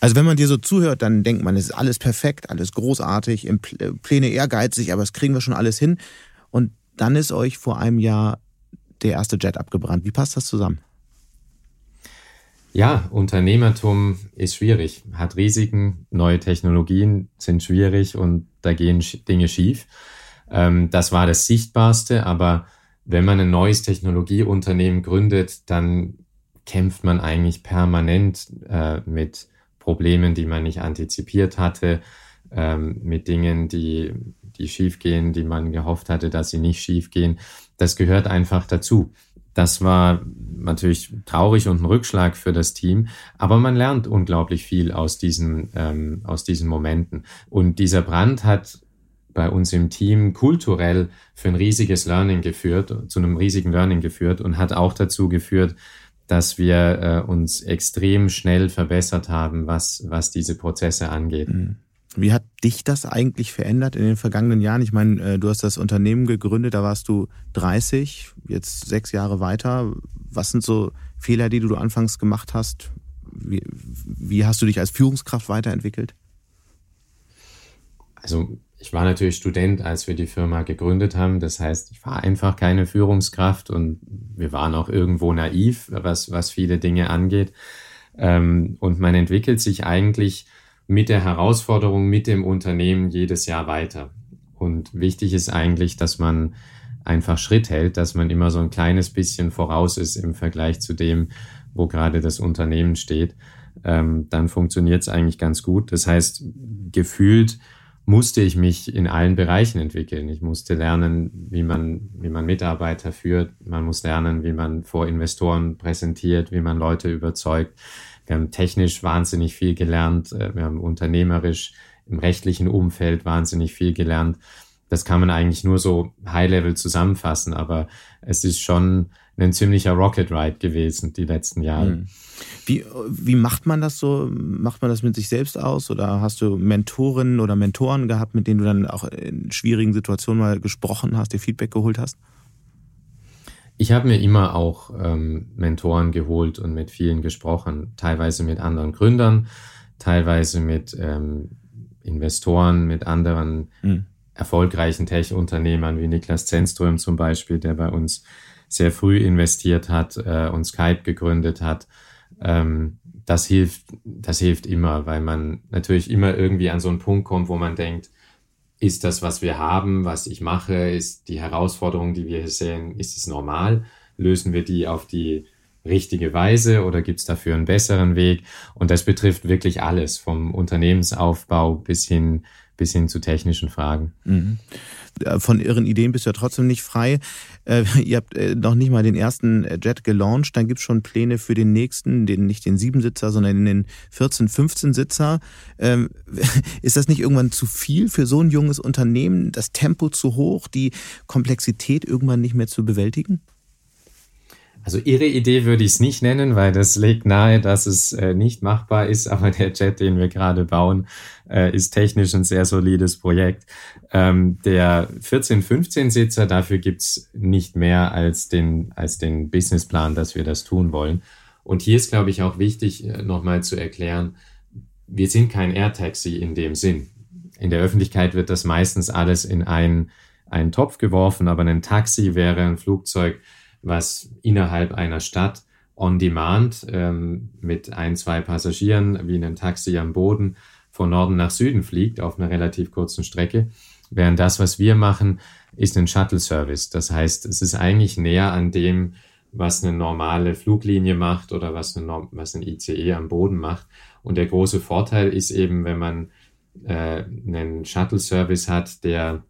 Also wenn man dir so zuhört, dann denkt man, es ist alles perfekt, alles großartig, Pläne ehrgeizig, aber das kriegen wir schon alles hin. Und dann ist euch vor einem Jahr der erste Jet abgebrannt. Wie passt das zusammen? Ja, Unternehmertum ist schwierig, hat Risiken, neue Technologien sind schwierig und da gehen Dinge schief. Ähm, das war das Sichtbarste, aber wenn man ein neues Technologieunternehmen gründet, dann kämpft man eigentlich permanent äh, mit Problemen, die man nicht antizipiert hatte, ähm, mit Dingen, die, die schiefgehen, die man gehofft hatte, dass sie nicht schiefgehen. Das gehört einfach dazu. Das war natürlich traurig und ein Rückschlag für das Team, aber man lernt unglaublich viel aus diesen, ähm, aus diesen Momenten. Und dieser Brand hat bei uns im Team kulturell für ein riesiges Learning geführt, zu einem riesigen Learning geführt und hat auch dazu geführt, dass wir äh, uns extrem schnell verbessert haben, was, was diese Prozesse angeht. Mhm. Wie hat dich das eigentlich verändert in den vergangenen Jahren? Ich meine, äh, du hast das Unternehmen gegründet, da warst du 30, jetzt sechs Jahre weiter. Was sind so Fehler, die du anfangs gemacht hast? Wie, wie hast du dich als Führungskraft weiterentwickelt? Also ich war natürlich Student, als wir die Firma gegründet haben. Das heißt, ich war einfach keine Führungskraft und wir waren auch irgendwo naiv, was, was viele Dinge angeht. Ähm, und man entwickelt sich eigentlich mit der Herausforderung, mit dem Unternehmen jedes Jahr weiter. Und wichtig ist eigentlich, dass man einfach Schritt hält, dass man immer so ein kleines bisschen voraus ist im Vergleich zu dem, wo gerade das Unternehmen steht. Ähm, dann funktioniert es eigentlich ganz gut. Das heißt, gefühlt musste ich mich in allen Bereichen entwickeln. Ich musste lernen, wie man, wie man Mitarbeiter führt. Man muss lernen, wie man vor Investoren präsentiert, wie man Leute überzeugt. Wir haben technisch wahnsinnig viel gelernt. Äh, wir haben unternehmerisch im rechtlichen Umfeld wahnsinnig viel gelernt. Das kann man eigentlich nur so High-Level zusammenfassen, aber es ist schon ein ziemlicher Rocket Ride gewesen die letzten Jahre. Hm. Wie, wie macht man das so? Macht man das mit sich selbst aus oder hast du Mentorinnen oder Mentoren gehabt, mit denen du dann auch in schwierigen Situationen mal gesprochen hast, dir Feedback geholt hast? Ich habe mir immer auch ähm, Mentoren geholt und mit vielen gesprochen, teilweise mit anderen Gründern, teilweise mit ähm, Investoren, mit anderen mhm. erfolgreichen Tech-Unternehmern wie Niklas Zenström zum Beispiel, der bei uns sehr früh investiert hat äh, und Skype gegründet hat. Ähm, das hilft, das hilft immer, weil man natürlich immer irgendwie an so einen Punkt kommt, wo man denkt, ist das, was wir haben, was ich mache, ist die Herausforderung, die wir hier sehen, ist es normal? Lösen wir die auf die richtige Weise oder gibt es dafür einen besseren Weg? Und das betrifft wirklich alles, vom Unternehmensaufbau bis hin, bis hin zu technischen Fragen. Mhm. Äh, von ihren Ideen bist du ja trotzdem nicht frei. Äh, ihr habt äh, noch nicht mal den ersten Jet gelauncht, dann gibt es schon Pläne für den nächsten, den nicht den Siebensitzer, sondern den 14, 15 Sitzer. Ähm, [LAUGHS] ist das nicht irgendwann zu viel für so ein junges Unternehmen, das Tempo zu hoch, die Komplexität irgendwann nicht mehr zu bewältigen? Also Ihre Idee würde ich es nicht nennen, weil das legt nahe, dass es äh, nicht machbar ist. [LAUGHS] Aber der Jet, den wir gerade bauen, äh, ist technisch ein sehr solides Projekt. Ähm, der 14-15-Sitzer, dafür gibt's nicht mehr als den, als den Businessplan, dass wir das tun wollen. Und hier ist, glaube ich, auch wichtig, äh, nochmal zu erklären, wir sind kein Air-Taxi in dem Sinn. In der Öffentlichkeit wird das meistens alles in einen, einen Topf geworfen, aber ein Taxi wäre ein Flugzeug, was innerhalb einer Stadt on demand ähm, mit ein, zwei Passagieren wie ein Taxi am Boden von Norden nach Süden fliegt auf einer relativ kurzen Strecke. Während das, was wir machen, ist ein Shuttle-Service. Das heißt, es ist eigentlich näher an dem, was eine normale Fluglinie macht oder was, eine, was ein ICE am Boden macht. Und der große Vorteil ist eben, wenn man äh, einen Shuttle-Service hat, der,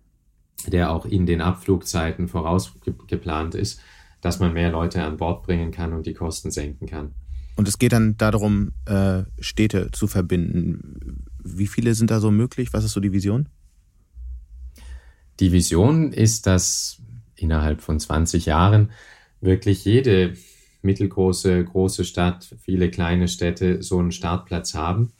der auch in den Abflugzeiten vorausgeplant ist, dass man mehr Leute an Bord bringen kann und die Kosten senken kann. Und es geht dann darum, äh, Städte zu verbinden. Wie viele sind da so möglich? Was ist so die Vision? Die Vision ist, dass innerhalb von 20 Jahren wirklich jede mittelgroße, große Stadt, viele kleine Städte so einen Startplatz haben.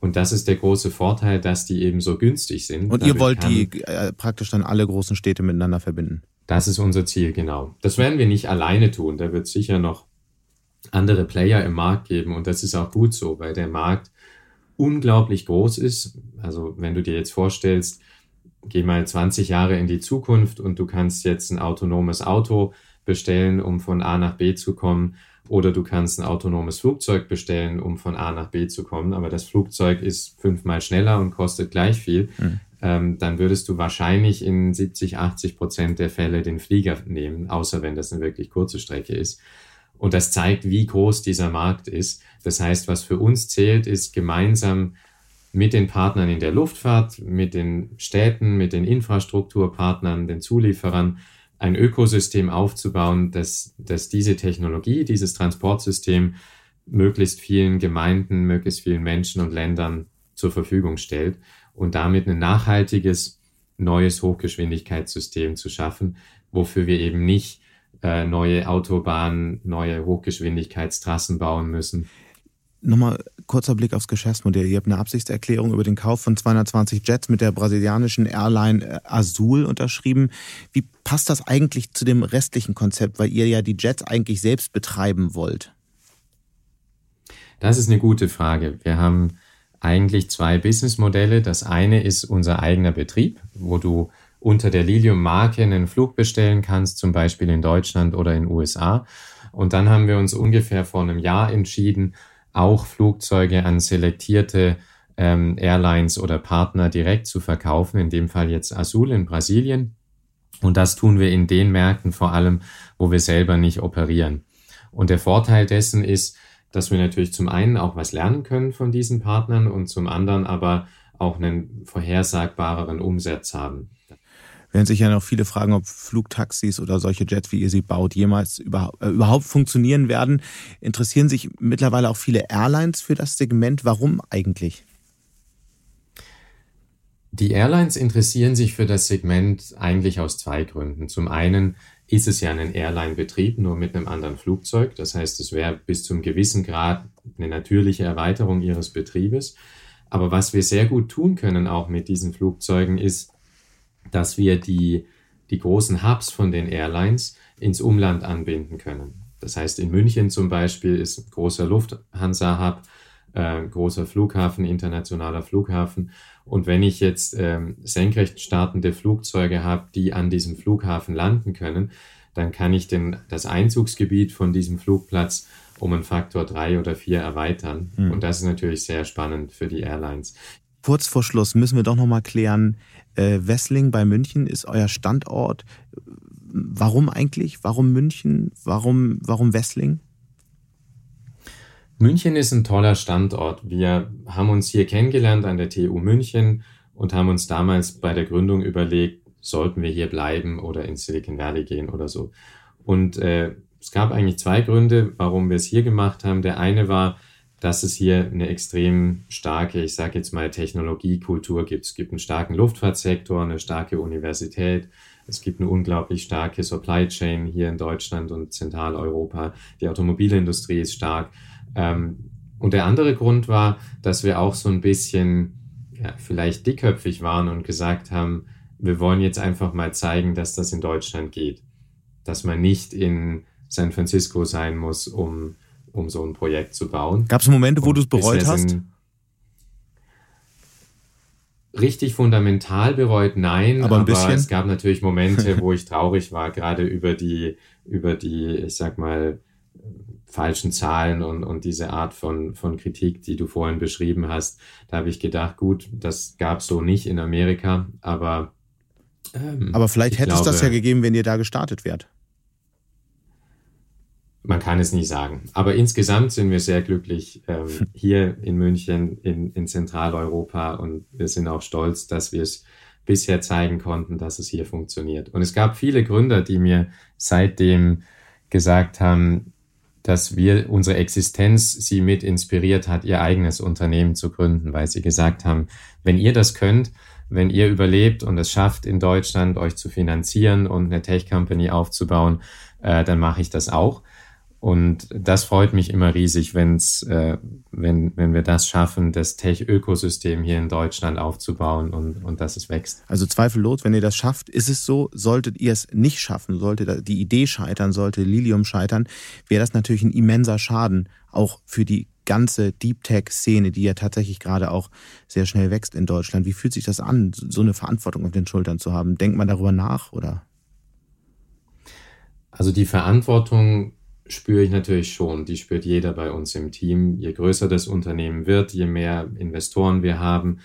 Und das ist der große Vorteil, dass die eben so günstig sind. Und ihr wollt die äh, praktisch dann alle großen Städte miteinander verbinden? Das ist unser Ziel, genau. Das werden wir nicht alleine tun. Da wird sicher noch andere Player im Markt geben und das ist auch gut so, weil der Markt unglaublich groß ist. Also wenn du dir jetzt vorstellst, geh mal 20 Jahre in die Zukunft und du kannst jetzt ein autonomes Auto bestellen, um von A nach B zu kommen. Oder du kannst ein autonomes Flugzeug bestellen, um von A nach B zu kommen. Aber das Flugzeug ist fünfmal schneller und kostet gleich viel. Mhm. Ähm, dann würdest du wahrscheinlich in 70, 80 Prozent der Fälle den Flieger nehmen, außer wenn das eine wirklich kurze Strecke ist. Und das zeigt, wie groß dieser Markt ist. Das heißt, was für uns zählt, ist gemeinsam mit den Partnern in der Luftfahrt, mit den Städten, mit den Infrastrukturpartnern, den Zulieferern, ein Ökosystem aufzubauen, dass, dass diese Technologie, dieses Transportsystem möglichst vielen Gemeinden, möglichst vielen Menschen und Ländern zur Verfügung stellt und damit ein nachhaltiges, neues Hochgeschwindigkeitssystem zu schaffen, wofür wir eben nicht äh, neue Autobahnen, neue Hochgeschwindigkeitstrassen bauen müssen. Nochmal kurzer Blick aufs Geschäftsmodell. Ihr habt eine Absichtserklärung über den Kauf von 220 Jets mit der brasilianischen Airline äh, Azul unterschrieben. Wie passt das eigentlich zu dem restlichen Konzept, weil ihr ja die Jets eigentlich selbst betreiben wollt? Das ist eine gute Frage. Wir haben eigentlich zwei Businessmodelle. Das eine ist unser eigener Betrieb, wo du unter der Lilium-Marke einen Flug bestellen kannst, zum Beispiel in Deutschland oder in den USA. Und dann haben wir uns ungefähr vor einem Jahr entschieden, auch Flugzeuge an selektierte ähm, Airlines oder Partner direkt zu verkaufen, in dem Fall jetzt Azul in Brasilien. Und das tun wir in den Märkten vor allem, wo wir selber nicht operieren. Und der Vorteil dessen ist, dass wir natürlich zum einen auch was lernen können von diesen Partnern und zum anderen aber auch einen vorhersagbareren Umsatz haben werden sich ja noch viele fragen, ob Flugtaxis oder solche Jets, wie ihr sie baut, jemals überhaupt, äh, überhaupt funktionieren werden. Interessieren sich mittlerweile auch viele Airlines für das Segment. Warum eigentlich? Die Airlines interessieren sich für das Segment eigentlich aus zwei Gründen. Zum einen ist es ja ein Airline-Betrieb, nur mit einem anderen Flugzeug. Das heißt, es wäre bis zum gewissen Grad eine natürliche Erweiterung ihres Betriebes. Aber was wir sehr gut tun können auch mit diesen Flugzeugen ist, dass wir die, die großen Hubs von den Airlines ins Umland anbinden können. Das heißt, in München zum Beispiel ist ein großer Lufthansa-Hub, äh, großer Flughafen, internationaler Flughafen. Und wenn ich jetzt ähm, senkrecht startende Flugzeuge habe, die an diesem Flughafen landen können, dann kann ich den, das Einzugsgebiet von diesem Flugplatz um einen Faktor drei oder vier erweitern. Mhm. Und das ist natürlich sehr spannend für die Airlines. Kurz vor Schluss müssen wir doch nochmal klären, äh, Wessling bei München ist euer Standort. Warum eigentlich? Warum München? Warum, warum Wessling? München ist ein toller Standort. Wir haben uns hier kennengelernt an der TU München und haben uns damals bei der Gründung überlegt, sollten wir hier bleiben oder ins Silicon Valley gehen oder so. Und äh, es gab eigentlich zwei Gründe, warum wir es hier gemacht haben. Der eine war, dass es hier eine extrem starke, ich sage jetzt mal, Technologiekultur gibt. Es gibt einen starken Luftfahrtsektor, eine starke Universität, es gibt eine unglaublich starke Supply Chain hier in Deutschland und Zentraleuropa. Die Automobilindustrie ist stark. Ähm, und der andere Grund war, dass wir auch so ein bisschen ja, vielleicht dickköpfig waren und gesagt haben, wir wollen jetzt einfach mal zeigen, dass das in Deutschland geht. Dass man nicht in San Francisco sein muss, um um so ein Projekt zu bauen. Gab es Momente, wo du es bereut hast? Richtig fundamental bereut, nein. Aber, ein aber bisschen? es gab natürlich Momente, [LAUGHS] wo ich traurig war, gerade über die, über die, ich sag mal, falschen Zahlen und, und diese Art von, von Kritik, die du vorhin beschrieben hast. Da habe ich gedacht, gut, das gab es so nicht in Amerika, aber. Ähm, aber vielleicht hätte glaube, es das ja gegeben, wenn ihr da gestartet wärt. Man kann es nie sagen. Aber insgesamt sind wir sehr glücklich ähm, hier in München, in, in Zentraleuropa und wir sind auch stolz, dass wir es bisher zeigen konnten, dass es hier funktioniert. Und es gab viele Gründer, die mir seitdem gesagt haben, dass wir unsere Existenz sie mit inspiriert hat, ihr eigenes Unternehmen zu gründen, weil sie gesagt haben, wenn ihr das könnt, wenn ihr überlebt und es schafft, in Deutschland euch zu finanzieren und eine Tech-Company aufzubauen, äh, dann mache ich das auch. Und das freut mich immer riesig, wenn's, äh, wenn, wenn wir das schaffen, das Tech-Ökosystem hier in Deutschland aufzubauen und, und dass es wächst. Also zweifellos, wenn ihr das schafft, ist es so, solltet ihr es nicht schaffen, sollte die Idee scheitern, sollte Lilium scheitern, wäre das natürlich ein immenser Schaden, auch für die ganze Deep Tech-Szene, die ja tatsächlich gerade auch sehr schnell wächst in Deutschland. Wie fühlt sich das an, so eine Verantwortung auf den Schultern zu haben? Denkt man darüber nach oder? Also die Verantwortung spüre ich natürlich schon. Die spürt jeder bei uns im Team. Je größer das Unternehmen wird, je mehr Investoren wir haben,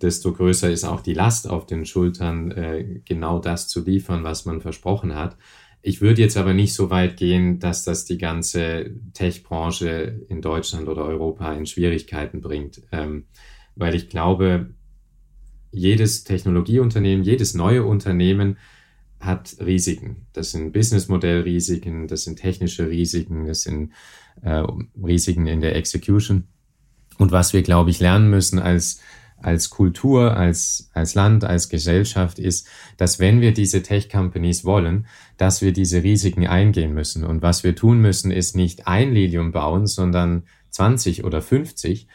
desto größer ist auch die Last auf den Schultern, äh, genau das zu liefern, was man versprochen hat. Ich würde jetzt aber nicht so weit gehen, dass das die ganze Tech-Branche in Deutschland oder Europa in Schwierigkeiten bringt, ähm, weil ich glaube, jedes Technologieunternehmen, jedes neue Unternehmen hat Risiken. Das sind Businessmodellrisiken, das sind technische Risiken, das sind äh, Risiken in der Execution. Und was wir, glaube ich, lernen müssen als, als Kultur, als, als Land, als Gesellschaft ist, dass wenn wir diese Tech-Companies wollen, dass wir diese Risiken eingehen müssen. Und was wir tun müssen, ist nicht ein Lilium bauen, sondern 20 oder 50.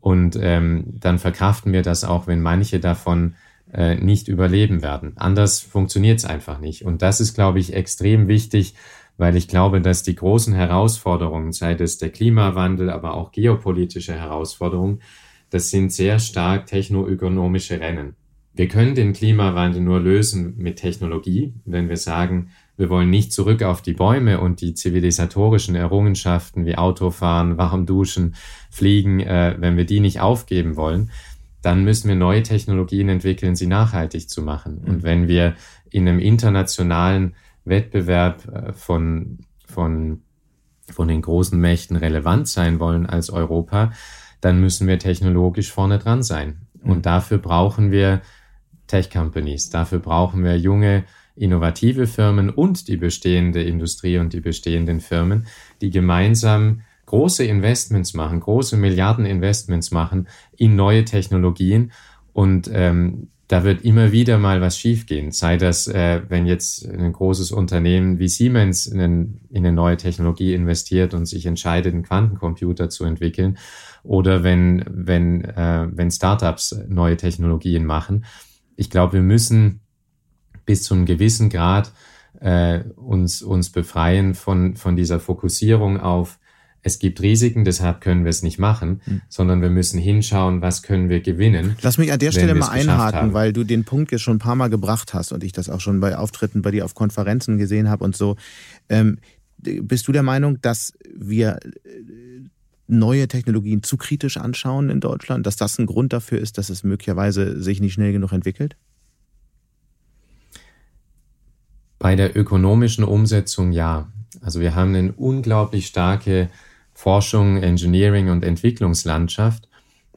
Und ähm, dann verkraften wir das auch, wenn manche davon äh, nicht überleben werden. Anders funktioniert es einfach nicht. Und das ist, glaube ich, extrem wichtig, weil ich glaube, dass die großen Herausforderungen, sei es der Klimawandel, aber auch geopolitische Herausforderungen, das sind sehr stark technoökonomische Rennen. Wir können den Klimawandel nur lösen mit Technologie, wenn wir sagen, wir wollen nicht zurück auf die Bäume und die zivilisatorischen Errungenschaften wie Autofahren, warm duschen, fliegen, äh, wenn wir die nicht aufgeben wollen, dann müssen wir neue Technologien entwickeln, sie nachhaltig zu machen. Und mhm. wenn wir in einem internationalen Wettbewerb äh, von, von, von den großen Mächten relevant sein wollen als Europa, dann müssen wir technologisch vorne dran sein. Und mhm. dafür brauchen wir Tech-Companies, dafür brauchen wir junge, innovative Firmen und die bestehende Industrie und die bestehenden Firmen, die gemeinsam große Investments machen, große Milliardeninvestments machen in neue Technologien und ähm, da wird immer wieder mal was schiefgehen. Sei das, äh, wenn jetzt ein großes Unternehmen wie Siemens in, in, eine neue Technologie investiert und sich entscheidet, einen Quantencomputer zu entwickeln, oder wenn, wenn, äh, wenn Startups neue Technologien machen. Ich glaube, wir müssen bis zu einem gewissen Grad äh, uns, uns befreien von, von dieser Fokussierung auf es gibt Risiken, deshalb können wir es nicht machen, mhm. sondern wir müssen hinschauen, was können wir gewinnen. Lass mich an der Stelle mal einhaken, weil du den Punkt jetzt schon ein paar Mal gebracht hast und ich das auch schon bei Auftritten bei dir auf Konferenzen gesehen habe und so. Ähm, bist du der Meinung, dass wir äh, neue Technologien zu kritisch anschauen in Deutschland, dass das ein Grund dafür ist, dass es möglicherweise sich nicht schnell genug entwickelt? Bei der ökonomischen Umsetzung ja. Also wir haben eine unglaublich starke Forschung, Engineering und Entwicklungslandschaft.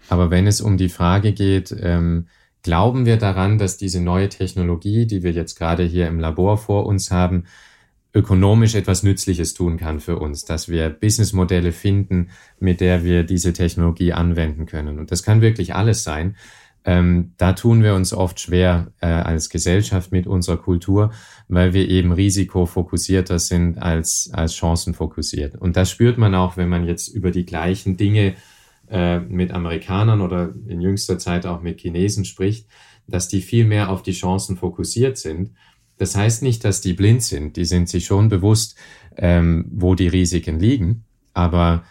Aber wenn es um die Frage geht, ähm, glauben wir daran, dass diese neue Technologie, die wir jetzt gerade hier im Labor vor uns haben, ökonomisch etwas Nützliches tun kann für uns, dass wir Businessmodelle finden, mit der wir diese Technologie anwenden können. Und das kann wirklich alles sein. Ähm, da tun wir uns oft schwer äh, als Gesellschaft mit unserer Kultur, weil wir eben risikofokussierter sind als, als chancenfokussiert. Und das spürt man auch, wenn man jetzt über die gleichen Dinge äh, mit Amerikanern oder in jüngster Zeit auch mit Chinesen spricht, dass die viel mehr auf die Chancen fokussiert sind. Das heißt nicht, dass die blind sind. Die sind sich schon bewusst, ähm, wo die Risiken liegen. Aber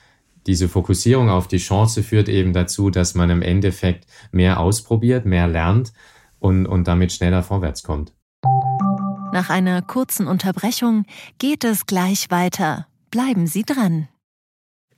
diese Fokussierung auf die Chance führt eben dazu, dass man im Endeffekt mehr ausprobiert, mehr lernt und, und damit schneller vorwärts kommt. Nach einer kurzen Unterbrechung geht es gleich weiter. Bleiben Sie dran.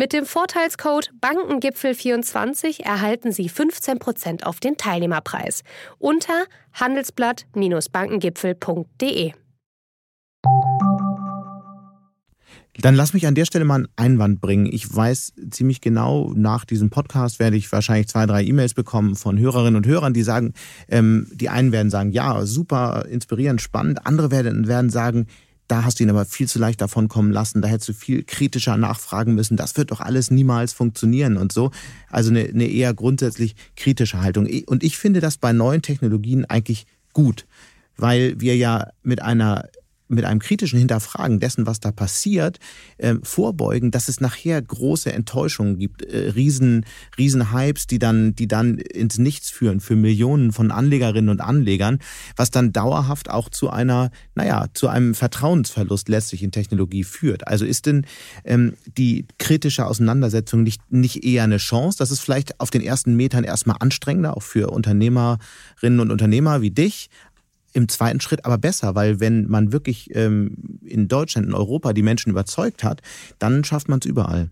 Mit dem Vorteilscode Bankengipfel24 erhalten Sie 15% auf den Teilnehmerpreis unter handelsblatt-bankengipfel.de. Dann lass mich an der Stelle mal einen Einwand bringen. Ich weiß ziemlich genau, nach diesem Podcast werde ich wahrscheinlich zwei, drei E-Mails bekommen von Hörerinnen und Hörern, die sagen, ähm, die einen werden sagen, ja, super, inspirierend, spannend. Andere werden, werden sagen, da hast du ihn aber viel zu leicht davon kommen lassen. Da hättest du viel kritischer nachfragen müssen. Das wird doch alles niemals funktionieren und so. Also eine, eine eher grundsätzlich kritische Haltung. Und ich finde das bei neuen Technologien eigentlich gut, weil wir ja mit einer mit einem kritischen Hinterfragen dessen, was da passiert, äh, vorbeugen, dass es nachher große Enttäuschungen gibt, äh, riesen, riesen Hypes, die dann, die dann ins Nichts führen für Millionen von Anlegerinnen und Anlegern, was dann dauerhaft auch zu einer, naja, zu einem Vertrauensverlust letztlich in Technologie führt. Also ist denn ähm, die kritische Auseinandersetzung nicht, nicht eher eine Chance? Das ist vielleicht auf den ersten Metern erstmal anstrengender, auch für Unternehmerinnen und Unternehmer wie dich, im zweiten Schritt aber besser, weil wenn man wirklich ähm, in Deutschland, in Europa die Menschen überzeugt hat, dann schafft man es überall.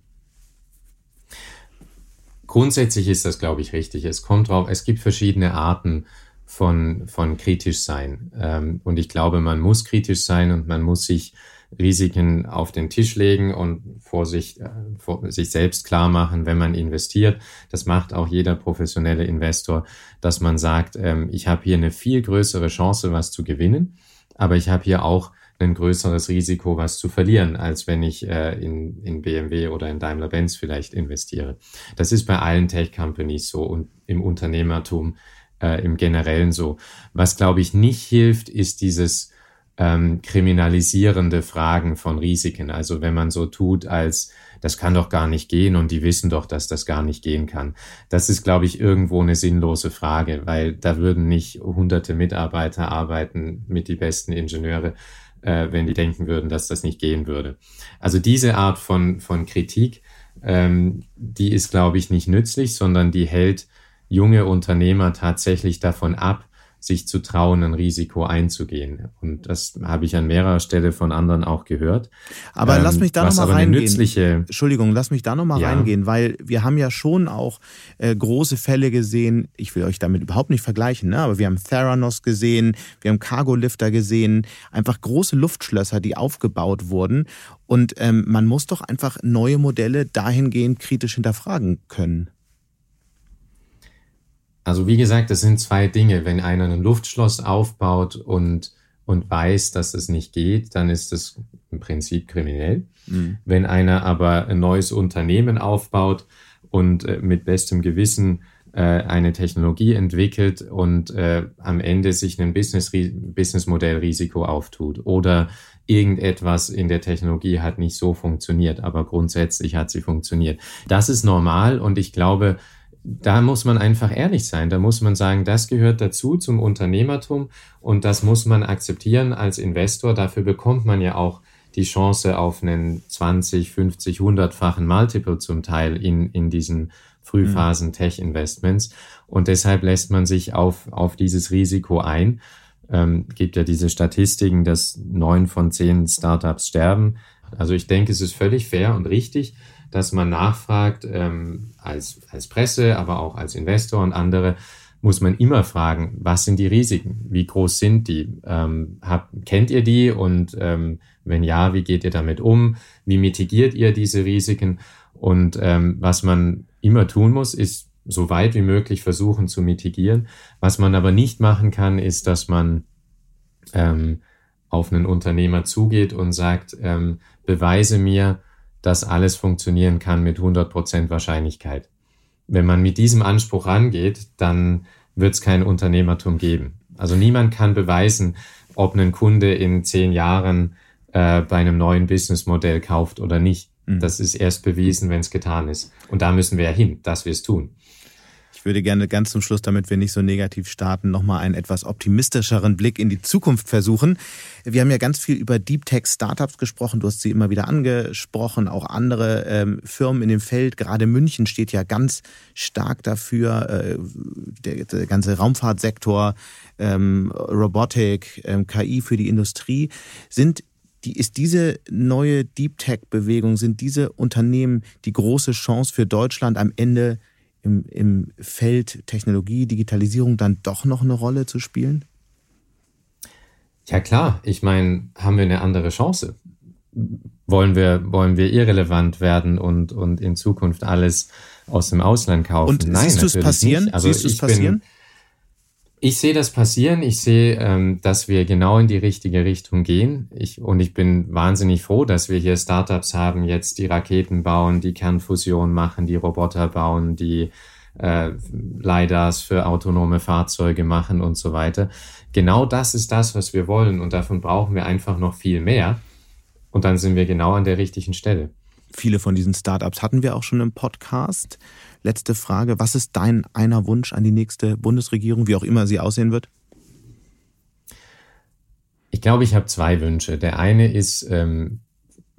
Grundsätzlich ist das, glaube ich, richtig. Es kommt drauf, es gibt verschiedene Arten von, von kritisch sein. Ähm, und ich glaube, man muss kritisch sein und man muss sich Risiken auf den Tisch legen und vor sich, äh, vor sich selbst klar machen, wenn man investiert. Das macht auch jeder professionelle Investor, dass man sagt, ähm, ich habe hier eine viel größere Chance, was zu gewinnen, aber ich habe hier auch ein größeres Risiko, was zu verlieren, als wenn ich äh, in, in BMW oder in Daimler-Benz vielleicht investiere. Das ist bei allen Tech-Companies so und im Unternehmertum äh, im Generellen so. Was, glaube ich, nicht hilft, ist dieses ähm, kriminalisierende Fragen von Risiken. Also wenn man so tut, als das kann doch gar nicht gehen und die wissen doch, dass das gar nicht gehen kann. Das ist, glaube ich, irgendwo eine sinnlose Frage, weil da würden nicht hunderte Mitarbeiter arbeiten mit die besten Ingenieure, äh, wenn die denken würden, dass das nicht gehen würde. Also diese Art von, von Kritik, ähm, die ist, glaube ich, nicht nützlich, sondern die hält junge Unternehmer tatsächlich davon ab, sich zu trauen, ein Risiko einzugehen. Und das habe ich an mehrerer Stelle von anderen auch gehört. Aber ähm, lass mich da nochmal reingehen. Nützliche, Entschuldigung, lass mich da nochmal ja. reingehen, weil wir haben ja schon auch äh, große Fälle gesehen. Ich will euch damit überhaupt nicht vergleichen, ne? aber wir haben Theranos gesehen, wir haben Cargo-Lifter gesehen, einfach große Luftschlösser, die aufgebaut wurden. Und ähm, man muss doch einfach neue Modelle dahingehend kritisch hinterfragen können. Also wie gesagt, das sind zwei Dinge. Wenn einer ein Luftschloss aufbaut und, und weiß, dass es nicht geht, dann ist das im Prinzip kriminell. Mhm. Wenn einer aber ein neues Unternehmen aufbaut und äh, mit bestem Gewissen äh, eine Technologie entwickelt und äh, am Ende sich ein Business, Businessmodellrisiko auftut oder irgendetwas in der Technologie hat nicht so funktioniert, aber grundsätzlich hat sie funktioniert. Das ist normal und ich glaube, da muss man einfach ehrlich sein. Da muss man sagen, das gehört dazu zum Unternehmertum und das muss man akzeptieren als Investor. Dafür bekommt man ja auch die Chance auf einen 20, 50, 100-fachen Multiple zum Teil in, in diesen Frühphasen mhm. Tech-Investments. Und deshalb lässt man sich auf, auf dieses Risiko ein. Ähm, gibt ja diese Statistiken, dass neun von zehn Startups sterben. Also ich denke, es ist völlig fair und richtig, dass man nachfragt, ähm, als, als Presse, aber auch als Investor und andere, muss man immer fragen, was sind die Risiken? Wie groß sind die? Ähm, hab, kennt ihr die? Und ähm, wenn ja, wie geht ihr damit um? Wie mitigiert ihr diese Risiken? Und ähm, was man immer tun muss, ist so weit wie möglich versuchen zu mitigieren. Was man aber nicht machen kann, ist, dass man ähm, auf einen Unternehmer zugeht und sagt, ähm, beweise mir, dass alles funktionieren kann mit 100% Wahrscheinlichkeit. Wenn man mit diesem Anspruch rangeht, dann wird es kein Unternehmertum geben. Also niemand kann beweisen, ob ein Kunde in zehn Jahren äh, bei einem neuen Businessmodell kauft oder nicht. Mhm. Das ist erst bewiesen, wenn es getan ist. Und da müssen wir ja hin, dass wir es tun. Ich würde gerne ganz zum Schluss, damit wir nicht so negativ starten, nochmal einen etwas optimistischeren Blick in die Zukunft versuchen. Wir haben ja ganz viel über Deep Tech Startups gesprochen. Du hast sie immer wieder angesprochen, auch andere ähm, Firmen in dem Feld. Gerade München steht ja ganz stark dafür. Äh, der, der, ganze Raumfahrtsektor, ähm, Robotik, ähm, KI für die Industrie. Sind die, ist diese neue Deep Tech-Bewegung, sind diese Unternehmen die große Chance für Deutschland am Ende im, im Feld Technologie, Digitalisierung dann doch noch eine Rolle zu spielen? Ja klar, ich meine, haben wir eine andere Chance? Wollen wir, wollen wir irrelevant werden und, und in Zukunft alles aus dem Ausland kaufen? Und Nein, siehst du es passieren? Also siehst du es passieren? Bin, ich sehe das passieren. Ich sehe, ähm, dass wir genau in die richtige Richtung gehen. Ich, und ich bin wahnsinnig froh, dass wir hier Startups haben, jetzt die Raketen bauen, die Kernfusion machen, die Roboter bauen, die äh, LiDARs für autonome Fahrzeuge machen und so weiter. Genau das ist das, was wir wollen und davon brauchen wir einfach noch viel mehr. Und dann sind wir genau an der richtigen Stelle. Viele von diesen Startups hatten wir auch schon im Podcast. Letzte Frage, was ist dein einer Wunsch an die nächste Bundesregierung, wie auch immer sie aussehen wird? Ich glaube, ich habe zwei Wünsche. Der eine ist ähm,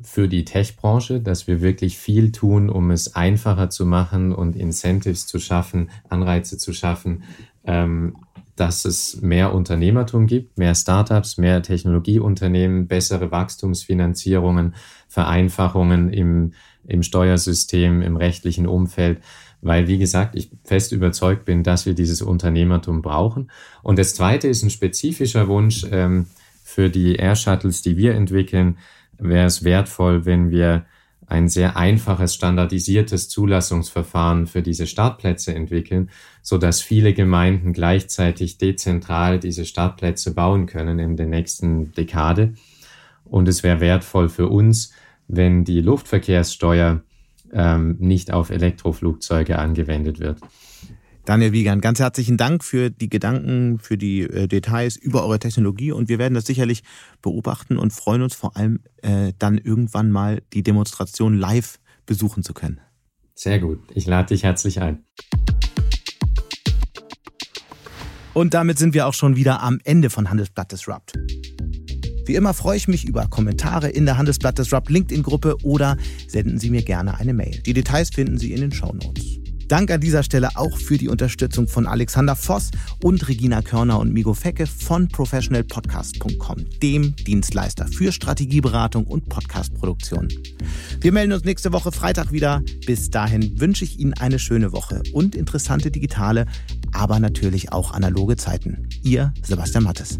für die Tech-Branche, dass wir wirklich viel tun, um es einfacher zu machen und Incentives zu schaffen, Anreize zu schaffen, ähm, dass es mehr Unternehmertum gibt, mehr Startups, mehr Technologieunternehmen, bessere Wachstumsfinanzierungen, Vereinfachungen im, im Steuersystem, im rechtlichen Umfeld, weil, wie gesagt, ich fest überzeugt bin, dass wir dieses Unternehmertum brauchen. Und das Zweite ist ein spezifischer Wunsch ähm, für die Air Shuttles, die wir entwickeln, wäre es wertvoll, wenn wir ein sehr einfaches, standardisiertes Zulassungsverfahren für diese Startplätze entwickeln, so dass viele Gemeinden gleichzeitig dezentral diese Startplätze bauen können in der nächsten Dekade. Und es wäre wertvoll für uns, wenn die Luftverkehrssteuer ähm, nicht auf Elektroflugzeuge angewendet wird. Daniel Wiegand, ganz herzlichen Dank für die Gedanken, für die äh, Details über eure Technologie und wir werden das sicherlich beobachten und freuen uns vor allem äh, dann irgendwann mal die Demonstration live besuchen zu können. Sehr gut. Ich lade dich herzlich ein. Und damit sind wir auch schon wieder am Ende von Handelsblatt Disrupt. Wie immer freue ich mich über Kommentare in der Handelsblatt Disrupt LinkedIn-Gruppe oder senden Sie mir gerne eine Mail. Die Details finden Sie in den Show Notes. Dank an dieser Stelle auch für die Unterstützung von Alexander Voss und Regina Körner und Migo Fecke von professionalpodcast.com, dem Dienstleister für Strategieberatung und Podcastproduktion. Wir melden uns nächste Woche Freitag wieder. Bis dahin wünsche ich Ihnen eine schöne Woche und interessante digitale, aber natürlich auch analoge Zeiten. Ihr Sebastian Mattes.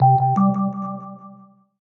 you